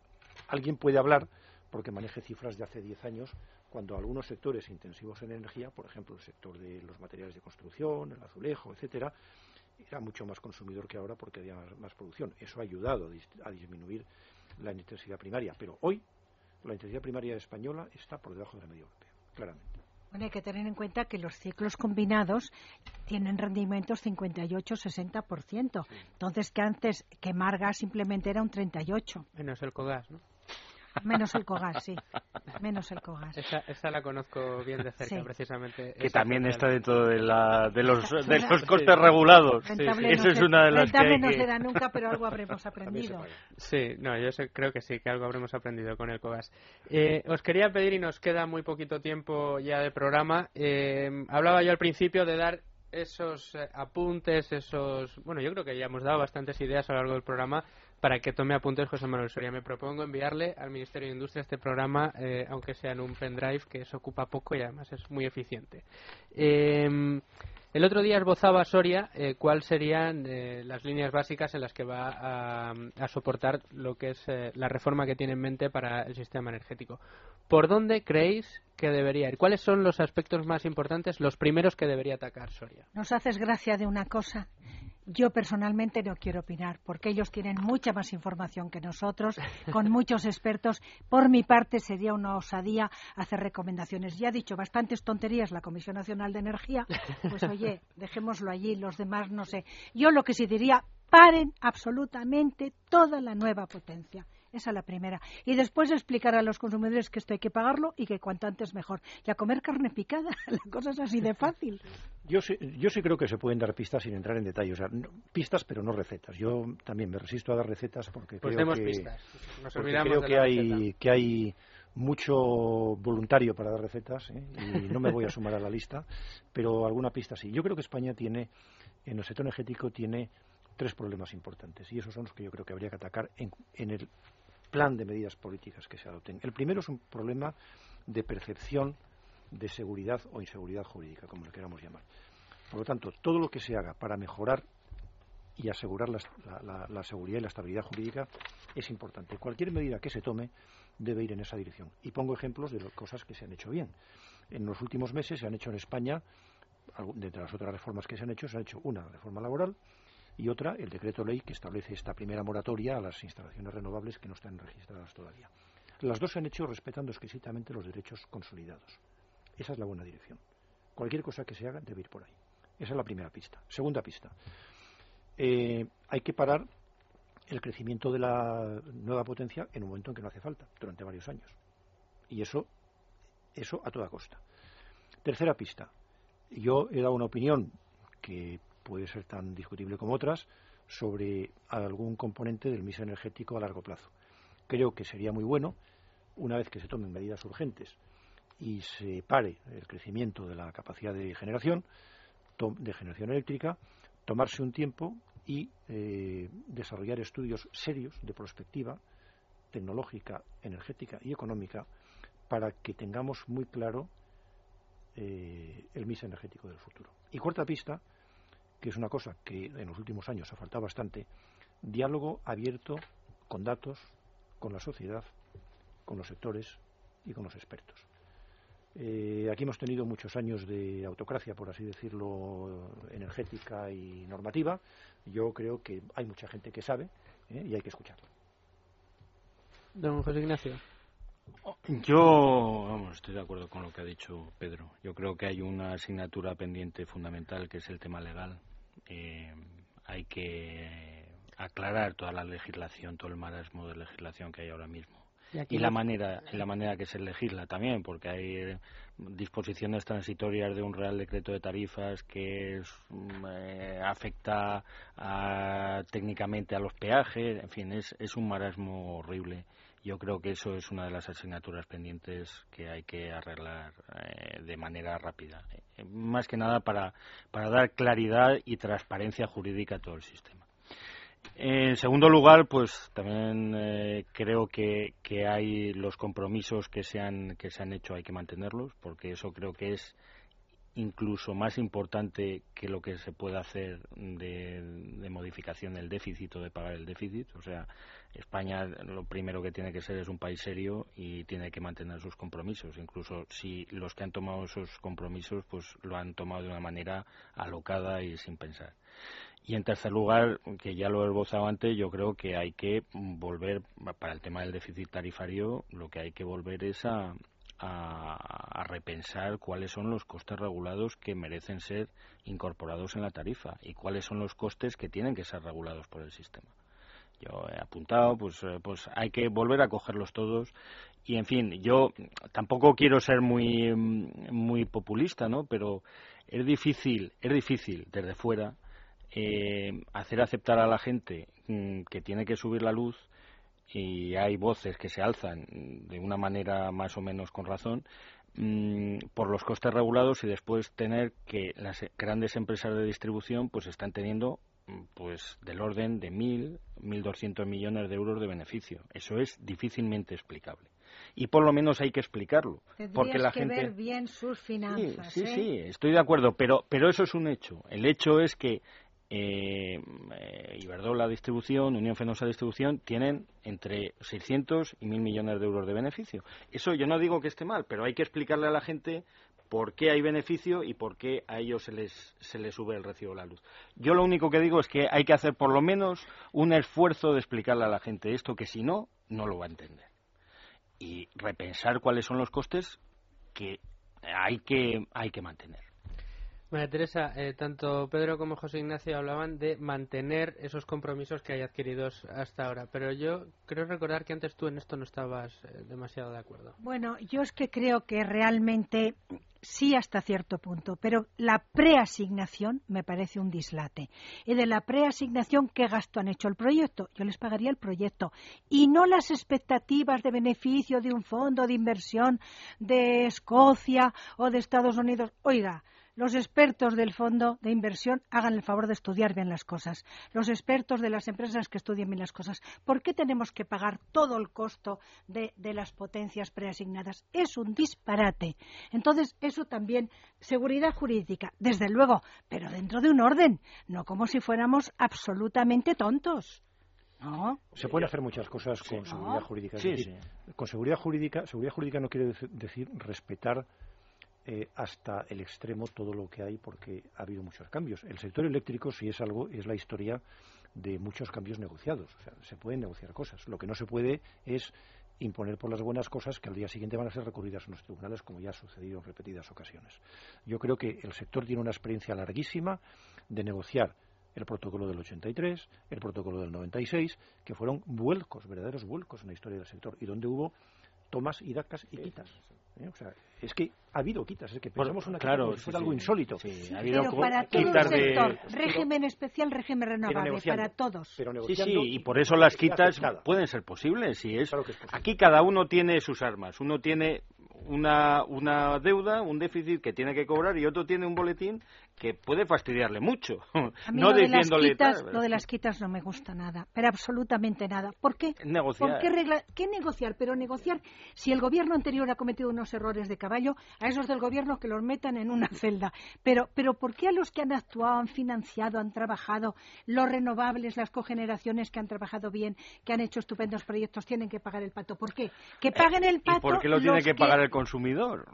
alguien puede hablar, porque maneje cifras de hace 10 años, cuando algunos sectores intensivos en energía, por ejemplo el sector de los materiales de construcción, el azulejo, etcétera, era mucho más consumidor que ahora porque había más, producción. Eso ha ayudado a, disminuir la intensidad primaria. Pero hoy la intensidad primaria española está por debajo de la media europea, claramente. Bueno, hay que tener en cuenta que los ciclos combinados tienen rendimientos 58-60%. Entonces, que antes que Marga simplemente era un 38%. Menos el COGAS, ¿no? Menos el COGAS, sí. Menos el COGAS. Esa, la conozco bien de cerca, precisamente. Que también está dentro de, la, de los, de los costes regulados. Eso es una de las que, no será nunca, pero algo habremos aprendido. Sí, no, yo creo que sí, que algo habremos aprendido con el COGAS. Eh, os quería pedir, y nos queda muy poquito tiempo ya de programa, eh, hablaba yo al principio de dar esos eh, apuntes, esos... Bueno, yo creo que ya hemos dado bastantes ideas a lo largo del programa para que tome apuntes José Manuel Soria. Me propongo enviarle al Ministerio de Industria este programa, eh, aunque sea en un pendrive, que se ocupa poco y además es muy eficiente. Em, el otro día esbozaba Soria eh, cuáles serían eh, las líneas básicas en las que va a, a soportar lo que es la reforma que tiene en mente para el sistema energético. ¿Por dónde creéis que debería ir? ¿Cuáles son los aspectos más importantes, los primeros que debería atacar Soria? Nos haces gracia de una cosa yo personalmente no quiero opinar, porque ellos tienen mucha más información que nosotros, con muchos expertos. Por mi parte, sería una osadía hacer recomendaciones. Ya ha dicho bastantes tonterías la Comisión Nacional de Energía, pues oye, dejémoslo allí, los demás no sé. Yo lo que sí diría, paren absolutamente toda la nueva potencia. Esa es la primera. Y después explicar a los consumidores que esto hay que pagarlo y que cuanto antes mejor. Y a comer carne picada. La cosa es así de fácil. Yo sí, yo sí creo que se pueden dar pistas sin entrar en detalle. O sea, pistas, pero no recetas. Yo también me resisto a dar recetas porque pues creo que, pistas. creo que hay, que hay mucho voluntario para dar recetas ¿eh? y no me voy a sumar a la lista, pero alguna pista sí. Yo creo que España tiene, en el sector energético, tiene tres problemas importantes y esos son los que yo creo que habría que atacar en, en el plan de medidas políticas que se adopten. El primero es un problema de percepción de seguridad o inseguridad jurídica, como le queramos llamar. Por lo tanto, todo lo que se haga para mejorar y asegurar la, seguridad y la estabilidad jurídica es importante. Cualquier medida que se tome debe ir en esa dirección. Y pongo ejemplos de cosas que se han hecho bien. En los últimos meses se han hecho en España, entre las otras reformas que se han hecho, se ha hecho una reforma laboral y otra, el decreto ley que establece esta primera moratoria a las instalaciones renovables que no están registradas todavía. Las dos se han hecho respetando exquisitamente los derechos consolidados. Esa es la buena dirección. Cualquier cosa que se haga debe ir por ahí. Esa es la primera pista. Segunda pista. Eh, hay que parar el crecimiento de la nueva potencia en un momento en que no hace falta, durante varios años. Y eso, eso a toda costa. Tercera pista. Yo he dado una opinión que puede ser tan discutible como otras sobre algún componente del mix energético a largo plazo. Creo que sería muy bueno, una vez que se tomen medidas urgentes y se pare el crecimiento de la capacidad de generación, de generación eléctrica, tomarse un tiempo y eh, desarrollar estudios serios de prospectiva tecnológica, energética y económica para que tengamos muy claro eh, el mix energético del futuro. Y cuarta pista, que es una cosa que en los últimos años ha faltado bastante, diálogo abierto con datos, con la sociedad, con los sectores y con los expertos. Eh, aquí hemos tenido muchos años de autocracia, por así decirlo, energética y normativa. Yo creo que hay mucha gente que sabe ¿eh? y hay que escucharla. Don José Ignacio. Yo estoy de acuerdo con lo que ha dicho Pedro. Yo creo que hay una asignatura pendiente fundamental que es el tema legal. Eh, hay que aclarar toda la legislación, todo el marasmo de legislación que hay ahora mismo. Y, la manera la manera que se legisla también porque hay eh, disposiciones transitorias de un real decreto de tarifas que mm, eh, afecta técnicamente a los peajes en fin es, es un marasmo horrible yo creo que eso es una de las asignaturas pendientes que hay que arreglar eh, de manera rápida. Más que nada para para dar claridad y transparencia jurídica a todo el sistema. En segundo lugar, pues también eh, creo que, que, hay los compromisos que se, han, que se han hecho, hay que mantenerlos, porque eso creo que es incluso más importante que lo que se pueda hacer de, de, modificación del déficit o de pagar el déficit. O sea, España lo primero que tiene que ser es un país serio y tiene que mantener sus compromisos. Incluso si los que han tomado esos compromisos pues lo han tomado de una manera alocada y sin pensar. Y en tercer lugar, que ya lo he esbozado antes, yo creo que hay que volver, para el tema del déficit tarifario, lo que hay que volver es a, a, repensar cuáles son los costes regulados que merecen ser incorporados en la tarifa y cuáles son los costes que tienen que ser regulados por el sistema. Yo he apuntado, pues, eh, pues hay que volver a cogerlos todos y, en fin, yo tampoco quiero ser muy, muy populista, ¿no? Pero es difícil, es difícil desde fuera eh, hacer aceptar a la gente mm, que tiene que subir la luz y hay voces que se alzan de una manera más o menos con razón mm, por los costes regulados y después tener que las grandes empresas de distribución pues están teniendo mm, pues del orden de mil, mil doscientos millones de euros de beneficio. Eso es difícilmente explicable y por lo menos hay que explicarlo porque la que gente ver bien sus finanzas sí, sí, ¿eh? sí, estoy de acuerdo, pero pero eso es un hecho. El hecho es que eh, Iberdrola Distribución, Unión Fenosa Distribución, tienen entre 600 y 1.000 millones de euros de beneficio. Eso yo no digo que esté mal, pero hay que explicarle a la gente por qué hay beneficio y por qué a ellos se les, se les sube el recibo de la luz. Yo lo único que digo es que hay que hacer por lo menos un esfuerzo de explicarle a la gente esto, que si no, no lo va a entender. Y repensar cuáles son los costes que hay que, hay que mantener. María Teresa, eh, tanto Pedro como José Ignacio hablaban de mantener esos compromisos que hay adquiridos hasta ahora, pero yo creo recordar que antes tú en esto no estabas eh, demasiado de acuerdo. Bueno, yo es que creo que realmente sí hasta cierto punto, pero la preasignación me parece un dislate. Y de la preasignación, ¿qué gasto han hecho el proyecto? Yo les pagaría el proyecto y no las expectativas de beneficio de un fondo de inversión de Escocia o de Estados Unidos. Oiga, los expertos del fondo de inversión hagan el favor de estudiar bien las cosas. Los expertos de las empresas que estudien bien las cosas. ¿Por qué tenemos que pagar todo el costo de, de las potencias preasignadas? Es un disparate. Entonces, eso también, seguridad jurídica, desde luego, pero dentro de un orden, no como si fuéramos absolutamente tontos. No. Se pueden hacer muchas cosas con seguridad jurídica. Con seguridad jurídica, seguridad jurídica no quiere decir respetar eh, hasta el extremo todo lo que hay porque ha habido muchos cambios. El sector eléctrico, si es algo, es la historia de muchos cambios negociados. O sea, se pueden negociar cosas. Lo que no se puede es imponer por las buenas cosas que al día siguiente van a ser recurridas en los tribunales, como ya ha sucedido en repetidas ocasiones. Yo creo que el sector tiene una experiencia larguísima de negociar el protocolo del 83, el protocolo del 96, que fueron vuelcos, verdaderos vuelcos en la historia del sector, y donde hubo tomas y dacas y quitas. ¿Eh? O sea, es que ha habido quitas, es que pensamos una claro, como si fuera algo insólito. ha habido pero para todo el sector, régimen especial, régimen renovable, para todos. sí, sí, y por eso las quitas pueden ser posibles. Y es, aquí cada uno tiene sus armas. Uno tiene una, una deuda, un déficit que tiene que cobrar y otro tiene un boletín que puede fastidiarle mucho. no lo de, las quitas, lo de las quitas no me gusta nada, pero absolutamente nada. ¿Por qué? Negociar. qué, regla... ¿Qué negociar? Pero negociar, si el gobierno anterior ha cometido unos errores de caballo, a esos del gobierno que los metan en una celda. Pero, pero ¿por qué a los que han actuado, han financiado, han trabajado, los renovables, las cogeneraciones que han trabajado bien, que han hecho estupendos proyectos, tienen que pagar el pato? ¿Por qué? Que eh, paguen el pato. ¿Y por qué lo tiene que pagar el consumidor?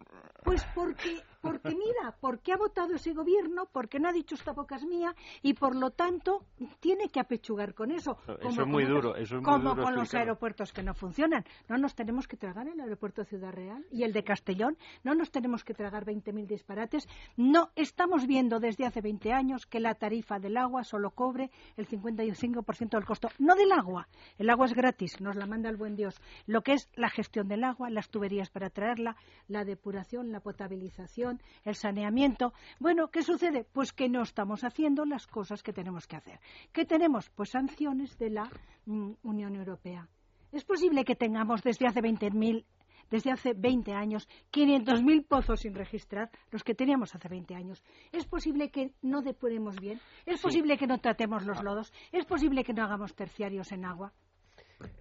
Pues porque, porque mira, porque ha votado ese gobierno, porque no ha dicho esta boca es mía y por lo tanto tiene que apechugar con eso. eso es muy duro, eso es muy como con los aeropuertos que no funcionan. No nos tenemos que tragar el aeropuerto de Ciudad Real y el de Castellón, no nos tenemos que tragar 20.000 disparates. No estamos viendo desde hace 20 años que la tarifa del agua solo cobre el 55% del costo, no del agua. El agua es gratis, nos la manda el buen Dios. Lo que es la gestión del agua, las tuberías para traerla, la depuración, la potabilización, el saneamiento. Bueno, ¿qué sucede? Pues que no estamos haciendo las cosas que tenemos que hacer. ¿Qué tenemos? Pues sanciones de la mm, Unión Europea. Es posible que tengamos desde hace 20.000 desde hace 20 años 500.000 pozos sin registrar, los que teníamos hace 20 años. Es posible que no depuremos bien, es posible que no tratemos los lodos, es posible que no hagamos terciarios en agua.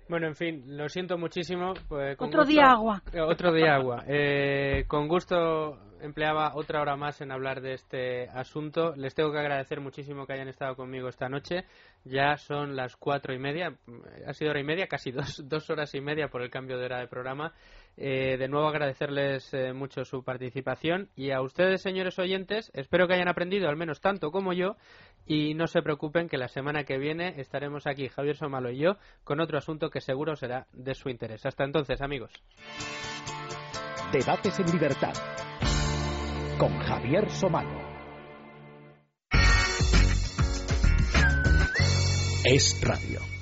Bueno, en fin, lo siento muchísimo. Pues, otro día agua. Eh, otro día agua. Eh, con gusto empleaba otra hora más en hablar de este asunto. Les tengo que agradecer muchísimo que hayan estado conmigo esta noche. Ya son las cuatro y media, ha sido hora y media, casi dos, dos horas y media por el cambio de hora de programa. Eh, de nuevo agradecerles eh, mucho su participación y a ustedes, señores oyentes, espero que hayan aprendido al menos tanto como yo y no se preocupen que la semana que viene estaremos aquí, Javier Somalo y yo, con otro asunto que seguro será de su interés. Hasta entonces, amigos. Debates en libertad con Javier Somalo. Es Radio.